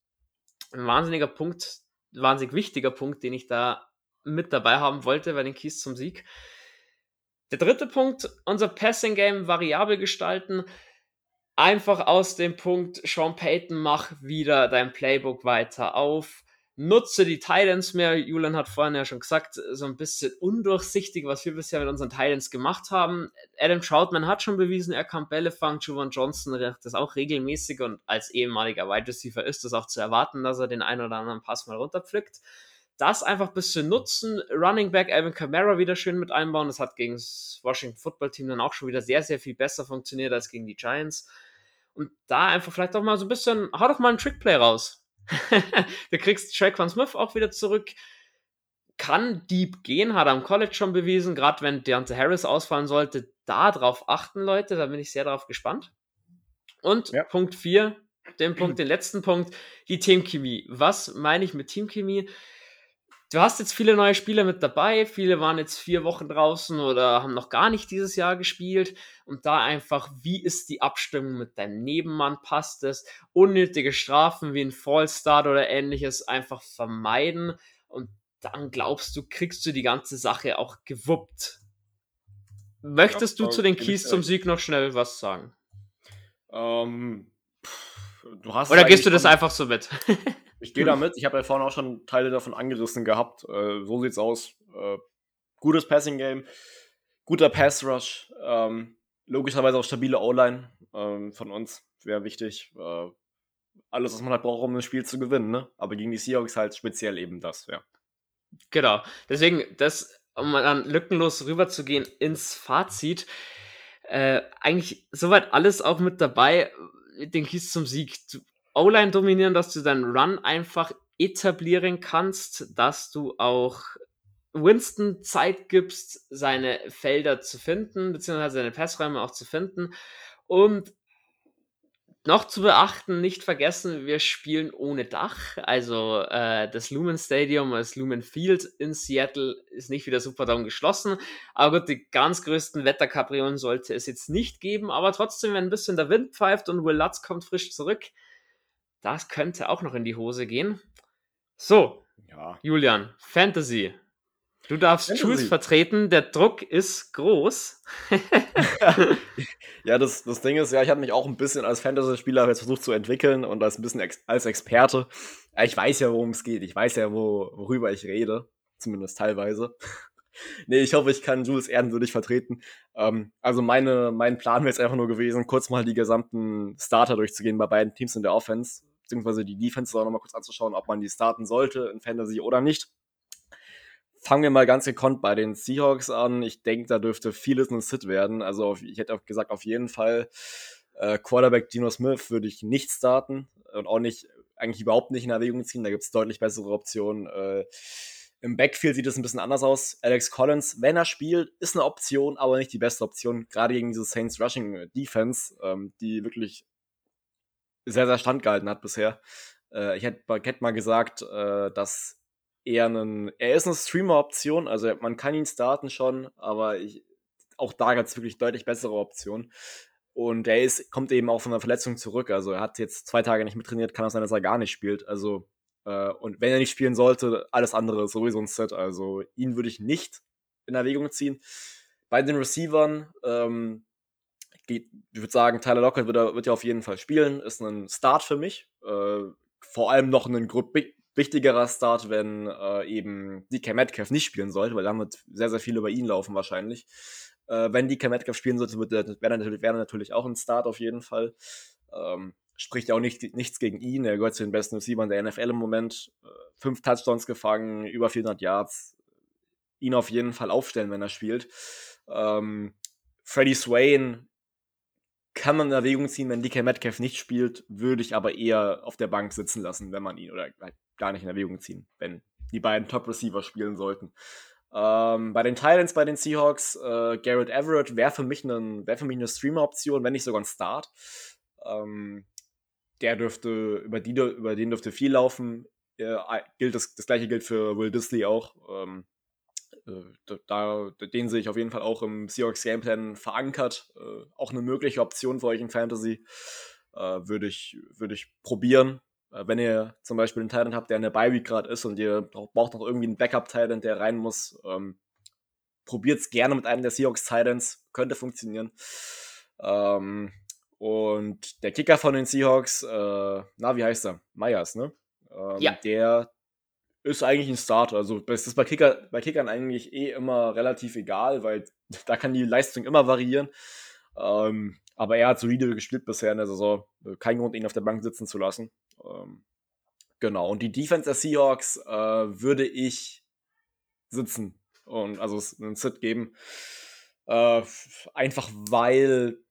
Ein wahnsinniger Punkt, wahnsinnig wichtiger Punkt, den ich da mit dabei haben wollte bei den Keys zum Sieg. Der dritte Punkt, unser Passing Game variabel gestalten. einfach aus dem Punkt, Sean Payton, mach wieder dein Playbook weiter auf. Nutze die Titans mehr. Julian hat vorhin ja schon gesagt, so ein bisschen undurchsichtig, was wir bisher mit unseren Titans gemacht haben. Adam Troutman hat schon bewiesen, er kann Bälle fangen. Juwan Johnson macht das auch regelmäßig und als ehemaliger Wide Receiver ist es auch zu erwarten, dass er den einen oder anderen Pass mal runterpflückt. Das einfach ein bisschen nutzen. Running Back Alvin Kamara wieder schön mit einbauen. Das hat gegen das Washington Football Team dann auch schon wieder sehr, sehr viel besser funktioniert als gegen die Giants. Und da einfach vielleicht auch mal so ein bisschen, hau doch mal einen Trickplay raus. (laughs) du kriegst Track Van Smith auch wieder zurück. Kann deep gehen, hat er am College schon bewiesen, gerade wenn Deontay Harris ausfallen sollte. Da drauf achten, Leute, da bin ich sehr drauf gespannt. Und ja. Punkt 4, den Punkt, den letzten Punkt, die Teamchemie. Was meine ich mit Teamchemie? Du hast jetzt viele neue Spieler mit dabei, viele waren jetzt vier Wochen draußen oder haben noch gar nicht dieses Jahr gespielt. Und da einfach, wie ist die Abstimmung mit deinem Nebenmann? Passt es? Unnötige Strafen wie ein Fallstart oder ähnliches einfach vermeiden. Und dann glaubst du, kriegst du die ganze Sache auch gewuppt. Möchtest ja, du zu den Keys zum Sieg noch schnell was sagen? Ähm, Oder gehst du das einfach so mit? (laughs) Ich gehe damit. Ich habe ja vorhin auch schon Teile davon angerissen gehabt. Äh, so sieht's aus. Äh, gutes Passing Game, guter Pass Rush, ähm, logischerweise auch stabile O-Line ähm, von uns wäre wichtig. Äh, alles, was man halt braucht, um ein Spiel zu gewinnen. Ne? Aber gegen die Seahawks halt speziell eben das, ja. Genau. Deswegen, das, um dann lückenlos rüberzugehen ins Fazit, äh, eigentlich soweit alles auch mit dabei, den Kies zum Sieg. O-Line dominieren, dass du deinen Run einfach etablieren kannst, dass du auch Winston Zeit gibst, seine Felder zu finden, beziehungsweise seine Passräume auch zu finden. Und noch zu beachten, nicht vergessen, wir spielen ohne Dach. Also äh, das Lumen Stadium, das Lumen Field in Seattle ist nicht wieder Superdome geschlossen. Aber gut, die ganz größten Wetterkapriolen sollte es jetzt nicht geben. Aber trotzdem, wenn ein bisschen der Wind pfeift und Will Lutz kommt frisch zurück, das könnte auch noch in die Hose gehen. So, ja. Julian, Fantasy. Du darfst Fantasy. Jules vertreten, der Druck ist groß. (laughs) ja, das, das Ding ist, ja, ich habe mich auch ein bisschen als Fantasy-Spieler jetzt versucht zu entwickeln und als ein bisschen ex als Experte. Ich weiß ja, worum es geht. Ich weiß ja, wo, worüber ich rede. Zumindest teilweise. (laughs) nee, ich hoffe, ich kann Jules ehrenwürdig vertreten. Ähm, also meine, mein Plan wäre jetzt einfach nur gewesen, kurz mal die gesamten Starter durchzugehen bei beiden Teams in der Offense beziehungsweise die Defense auch nochmal kurz anzuschauen, ob man die starten sollte in Fantasy oder nicht. Fangen wir mal ganz gekonnt bei den Seahawks an. Ich denke, da dürfte vieles ein Sit werden. Also auf, ich hätte auch gesagt, auf jeden Fall äh, Quarterback Dino Smith würde ich nicht starten und auch nicht, eigentlich überhaupt nicht in Erwägung ziehen. Da gibt es deutlich bessere Optionen. Äh, Im Backfield sieht es ein bisschen anders aus. Alex Collins, wenn er spielt, ist eine Option, aber nicht die beste Option. Gerade gegen diese Saints Rushing Defense, ähm, die wirklich sehr, sehr standgehalten hat bisher. Äh, ich hätte, hätte mal gesagt, äh, dass er einen, er ist eine Streamer-Option, also man kann ihn starten schon, aber ich, auch da gibt es wirklich deutlich bessere Optionen. Und er ist, kommt eben auch von einer Verletzung zurück. Also er hat jetzt zwei Tage nicht mittrainiert, kann auch sein, dass er gar nicht spielt. Also, äh, und wenn er nicht spielen sollte, alles andere ist sowieso ein Set. Also ihn würde ich nicht in Erwägung ziehen. Bei den Receivern, ähm, geht, ich würde sagen, Tyler Lockett wird, wird ja auf jeden Fall spielen. Ist ein Start für mich. Äh, vor allem noch ein wichtigerer Start, wenn äh, eben DK Metcalf nicht spielen sollte, weil dann wird sehr, sehr viel über ihn laufen wahrscheinlich. Äh, wenn DK Metcalf spielen sollte, wäre er natürlich, wär natürlich auch ein Start auf jeden Fall. Ähm, spricht ja auch nicht, nichts gegen ihn. Er gehört zu den besten Receivern der NFL im Moment. Äh, fünf Touchdowns gefangen, über 400 Yards. Ihn auf jeden Fall aufstellen, wenn er spielt. Ähm, Freddie Swain kann man in Erwägung ziehen, wenn DK Metcalf nicht spielt, würde ich aber eher auf der Bank sitzen lassen, wenn man ihn, oder halt gar nicht in Erwägung ziehen, wenn die beiden Top-Receiver spielen sollten. Ähm, bei den Titans, bei den Seahawks, äh, Garrett Everett wäre für mich, wär eine Streamer-Option, wenn nicht sogar ein Start. Ähm, der dürfte, über, die, über den dürfte viel laufen. Äh, gilt das, das gleiche gilt für Will Disley auch. Ähm, äh, da, den sehe ich auf jeden Fall auch im Seahawks Gameplan verankert. Äh, auch eine mögliche Option für euch in Fantasy. Äh, würde ich, würd ich probieren. Äh, wenn ihr zum Beispiel einen Titan habt, der in der Bye-Week gerade ist und ihr braucht noch irgendwie einen Backup-Titan, der rein muss, ähm, probiert es gerne mit einem der Seahawks Titans. Könnte funktionieren. Ähm, und der Kicker von den Seahawks, äh, na, wie heißt er? Myers, ne? Ähm, ja. Der ist eigentlich ein Starter. Also das ist bei, Kicker, bei Kickern eigentlich eh immer relativ egal, weil (laughs) da kann die Leistung immer variieren. Ähm, aber er hat solide gespielt bisher in der Saison. Kein Grund, ihn auf der Bank sitzen zu lassen. Ähm, genau. Und die Defense der Seahawks äh, würde ich sitzen und also einen Sit geben. Äh, einfach weil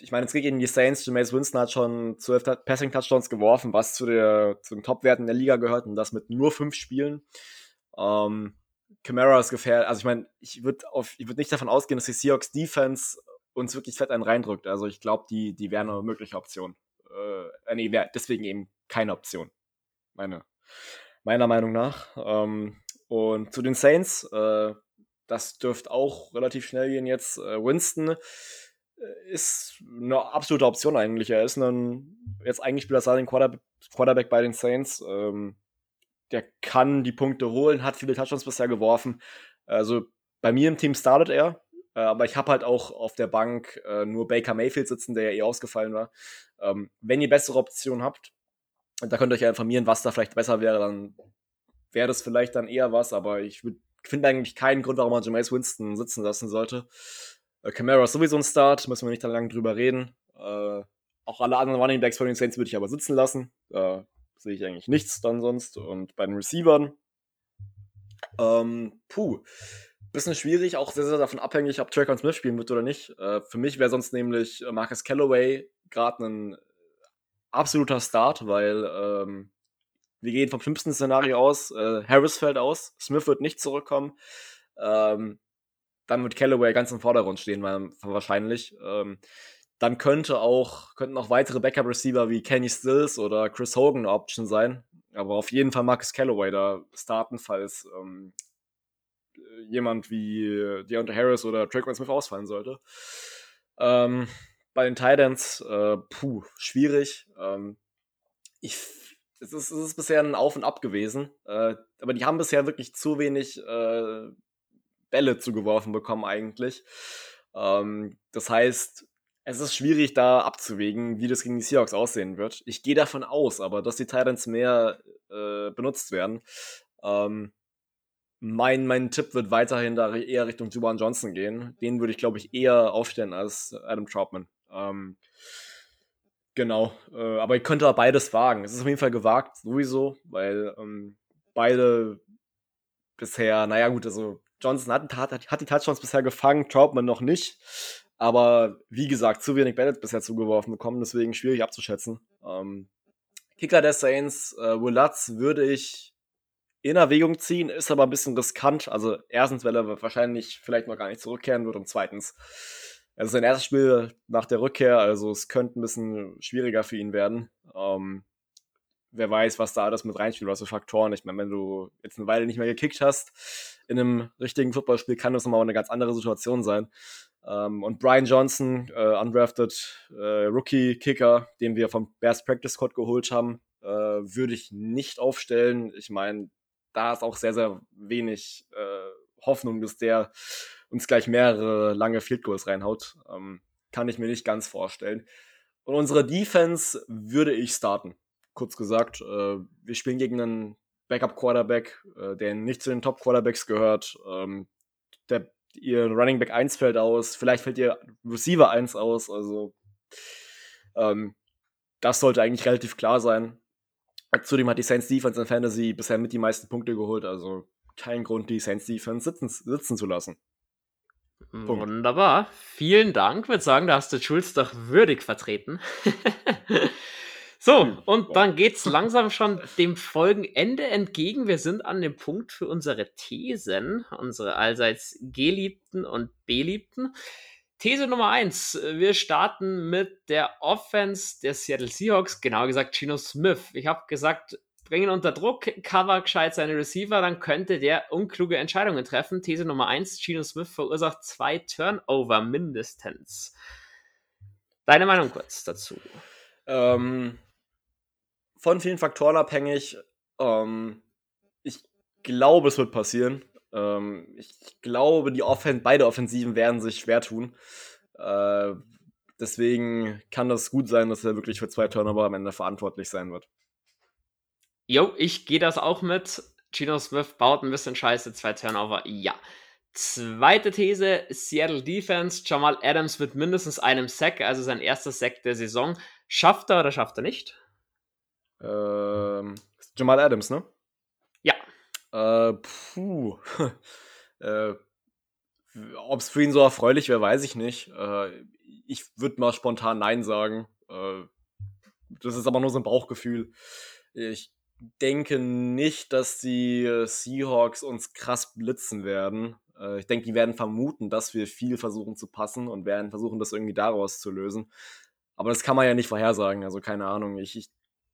ich meine, geht gegen die Saints. Jameis Winston hat schon zwölf Passing Touchdowns geworfen, was zu, der, zu den Top-Werten der Liga gehört und das mit nur fünf Spielen. Ähm, Camara ist gefährlich. Also ich meine, ich würde würd nicht davon ausgehen, dass die Seahawks Defense uns wirklich fett einen reindrückt. Also ich glaube, die, die wäre eine mögliche Option. Äh, nee, wär deswegen eben keine Option. Meine, meiner Meinung nach. Ähm, und zu den Saints, äh, das dürfte auch relativ schnell gehen jetzt. Äh, Winston ist eine absolute Option eigentlich. Er ist ein, jetzt eigentlich spielt er den Quarterback bei den Saints. Ähm, der kann die Punkte holen, hat viele Touchdowns bisher geworfen. Also bei mir im Team startet er, äh, aber ich habe halt auch auf der Bank äh, nur Baker Mayfield sitzen, der ja eh ausgefallen war. Ähm, wenn ihr bessere Optionen habt, da könnt ihr euch ja informieren, was da vielleicht besser wäre, dann wäre das vielleicht dann eher was, aber ich finde eigentlich keinen Grund, warum man Jameis Winston sitzen lassen sollte. Äh, Camara ist sowieso ein Start, müssen wir nicht lange drüber reden. Äh, auch alle anderen Running Backs von den Saints würde ich aber sitzen lassen. Da sehe ich eigentlich nichts dann sonst. Und bei den Receivern, ähm, puh, bisschen schwierig, auch sehr, sehr davon abhängig, ob Trackon Smith spielen wird oder nicht. Äh, für mich wäre sonst nämlich Marcus Callaway gerade ein absoluter Start, weil ähm, wir gehen vom schlimmsten Szenario aus. Äh, Harris fällt aus, Smith wird nicht zurückkommen. Ähm, dann wird Callaway ganz im Vordergrund stehen, wahrscheinlich. Ähm, dann könnte auch, könnten auch weitere Backup-Receiver wie Kenny Stills oder Chris Hogan eine Option sein. Aber auf jeden Fall Marcus Callaway da starten, falls ähm, jemand wie Deontay Harris oder Traquan Smith ausfallen sollte. Ähm, bei den Titans, äh, puh, schwierig. Ähm, ich, es, ist, es ist bisher ein Auf und Ab gewesen. Äh, aber die haben bisher wirklich zu wenig äh, Bälle zugeworfen bekommen eigentlich. Ähm, das heißt, es ist schwierig da abzuwägen, wie das gegen die Seahawks aussehen wird. Ich gehe davon aus, aber dass die Titans mehr äh, benutzt werden. Ähm, mein, mein Tipp wird weiterhin da eher Richtung Juban Johnson gehen. Den würde ich, glaube ich, eher aufstellen als Adam Troutman. Ähm, genau. Äh, aber ich könnte beides wagen. Es ist auf jeden Fall gewagt, sowieso, weil ähm, beide bisher, naja, gut, also Johnson hat, hat, hat die Touchdowns bisher gefangen, Troutman noch nicht. Aber wie gesagt, zu wenig Bälle bisher zugeworfen bekommen, deswegen schwierig abzuschätzen. Ähm, Kicker der Saints, äh, Will Lutz würde ich in Erwägung ziehen, ist aber ein bisschen riskant. Also erstens, weil er wahrscheinlich vielleicht noch gar nicht zurückkehren wird und zweitens, es ist sein erstes Spiel nach der Rückkehr, also es könnte ein bisschen schwieriger für ihn werden. Ähm, wer weiß, was da alles mit reinspielt, was für Faktoren. Ich meine, wenn du jetzt eine Weile nicht mehr gekickt hast, in einem richtigen Footballspiel kann das nochmal eine ganz andere Situation sein. Ähm, und Brian Johnson, äh, undrafted äh, Rookie-Kicker, den wir vom Bears Practice Squad geholt haben, äh, würde ich nicht aufstellen. Ich meine, da ist auch sehr, sehr wenig äh, Hoffnung, dass der uns gleich mehrere lange Field Goals reinhaut. Ähm, kann ich mir nicht ganz vorstellen. Und unsere Defense würde ich starten kurz gesagt, äh, wir spielen gegen einen Backup-Quarterback, äh, der nicht zu den Top-Quarterbacks gehört. Ähm, der, ihr Running Back 1 fällt aus, vielleicht fällt ihr Receiver 1 aus, also ähm, das sollte eigentlich relativ klar sein. Zudem hat die Saints Defense in Fantasy bisher mit die meisten Punkte geholt, also kein Grund, die Saints Defense sitzen, sitzen zu lassen. Punkt. Wunderbar. Vielen Dank. Ich würde sagen, da hast du Schulz doch würdig vertreten. (laughs) So, hm, und dann geht es (laughs) langsam schon dem Folgenende entgegen. Wir sind an dem Punkt für unsere Thesen, unsere allseits geliebten und beliebten. These Nummer 1. Wir starten mit der Offense der Seattle Seahawks, genauer gesagt Gino Smith. Ich habe gesagt, bringen unter Druck, cover gescheit seine Receiver, dann könnte der unkluge Entscheidungen treffen. These Nummer 1. Gino Smith verursacht zwei Turnover mindestens. Deine Meinung kurz dazu? Ähm, von vielen Faktoren abhängig. Ähm, ich glaube, es wird passieren. Ähm, ich glaube, die Offen beide Offensiven werden sich schwer tun. Äh, deswegen kann das gut sein, dass er wirklich für zwei Turnover am Ende verantwortlich sein wird. Jo, ich gehe das auch mit. Gino Smith baut ein bisschen Scheiße, zwei Turnover, ja. Zweite These, Seattle Defense. Jamal Adams wird mindestens einem Sack, also sein erster Sack der Saison. Schafft er oder schafft er nicht? Ähm, Jamal Adams, ne? Ja. Äh, puh. (laughs) äh, Ob es für ihn so erfreulich wäre, weiß ich nicht. Äh, ich würde mal spontan Nein sagen. Äh, das ist aber nur so ein Bauchgefühl. Ich denke nicht, dass die Seahawks uns krass blitzen werden. Äh, ich denke, die werden vermuten, dass wir viel versuchen zu passen und werden versuchen, das irgendwie daraus zu lösen. Aber das kann man ja nicht vorhersagen, also keine Ahnung. Ich, ich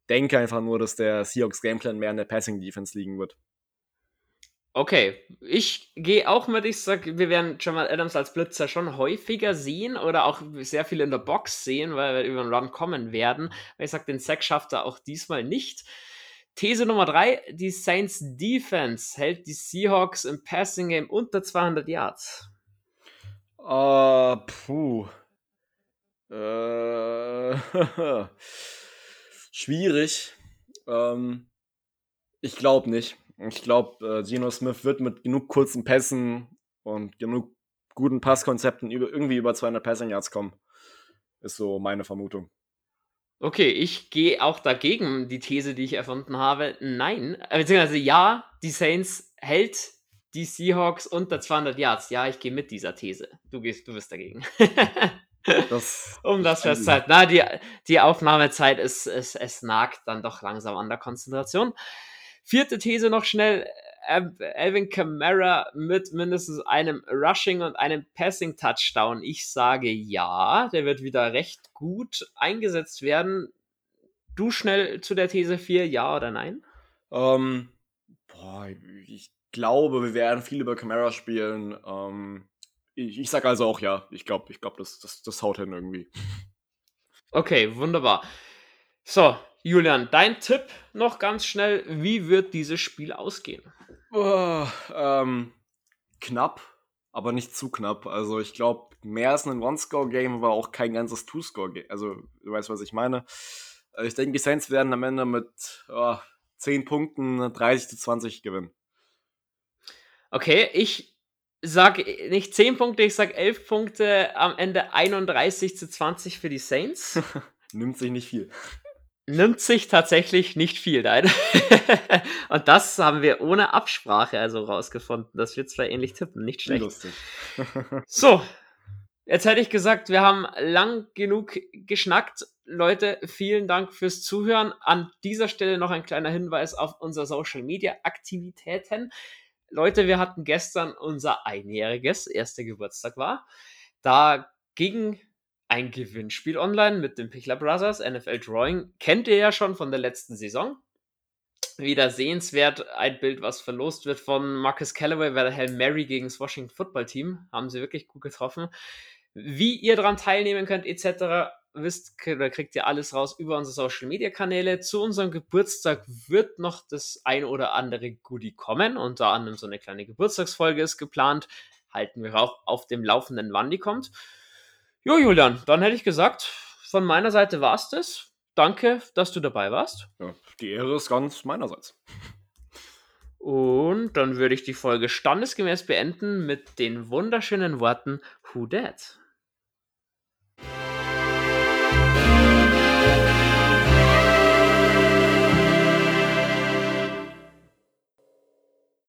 denke einfach nur, dass der Seahawks Gameplan mehr in der Passing Defense liegen wird. Okay, ich gehe auch mit. Ich sage, wir werden Jamal Adams als Blitzer schon häufiger sehen oder auch sehr viel in der Box sehen, weil wir über den Run kommen werden. Ich sage, den Sack schafft er auch diesmal nicht. These Nummer drei, die Saints Defense hält die Seahawks im Passing Game unter 200 Yards. Uh, puh. Äh, (laughs) (laughs) schwierig. Ähm, ich glaube nicht. Ich glaube, äh, Geno Smith wird mit genug kurzen Pässen und genug guten Passkonzepten über, irgendwie über 200 Passing Yards kommen. Ist so meine Vermutung. Okay, ich gehe auch dagegen die These, die ich erfunden habe. Nein, äh, beziehungsweise ja, die Saints hält die Seahawks unter 200 Yards. Ja, ich gehe mit dieser These. Du gehst, du bist dagegen. (laughs) das (laughs) um das festzuhalten. Na, die, die Aufnahmezeit ist, ist, es nagt dann doch langsam an der Konzentration. Vierte These noch schnell. Alvin Kamara mit mindestens einem Rushing und einem Passing Touchdown. Ich sage ja, der wird wieder recht gut eingesetzt werden. Du schnell zu der These 4, ja oder nein? Ähm, boah, ich glaube, wir werden viel über Kamara spielen. Ähm, ich, ich sage also auch ja. Ich glaube, ich glaube, das, das, das haut hin irgendwie. Okay, wunderbar. So, Julian, dein Tipp noch ganz schnell. Wie wird dieses Spiel ausgehen? Oh, ähm, knapp, aber nicht zu knapp. Also ich glaube, mehr als ein One-Score-Game war auch kein ganzes Two-Score-Game. Also du weißt, was ich meine. Äh, ich denke, die Saints werden am Ende mit oh, 10 Punkten 30 zu 20 gewinnen. Okay, ich sage nicht 10 Punkte, ich sage 11 Punkte, am Ende 31 zu 20 für die Saints. (laughs) Nimmt sich nicht viel nimmt sich tatsächlich nicht viel, nein. (laughs) und das haben wir ohne Absprache also rausgefunden, dass wir zwei ähnlich tippen. Nicht schlecht. Lustig. (laughs) so, jetzt hätte ich gesagt, wir haben lang genug geschnackt. Leute, vielen Dank fürs Zuhören. An dieser Stelle noch ein kleiner Hinweis auf unsere Social Media Aktivitäten. Leute, wir hatten gestern unser einjähriges, erster Geburtstag war. Da ging ein Gewinnspiel online mit den Pichler Brothers, NFL Drawing. Kennt ihr ja schon von der letzten Saison. Wieder sehenswert ein Bild, was verlost wird von Marcus Callaway bei der Hail Mary gegen das Washington Football Team. Haben sie wirklich gut getroffen. Wie ihr daran teilnehmen könnt, etc., wisst, da kriegt ihr alles raus über unsere Social Media Kanäle. Zu unserem Geburtstag wird noch das ein oder andere Goodie kommen. Unter anderem so eine kleine Geburtstagsfolge ist geplant. Halten wir auch auf dem Laufenden, wann die kommt. Jo, Julian, dann hätte ich gesagt, von meiner Seite war es das. Danke, dass du dabei warst. Ja, die Ehre ist ganz meinerseits. Und dann würde ich die Folge standesgemäß beenden mit den wunderschönen Worten Who Dat?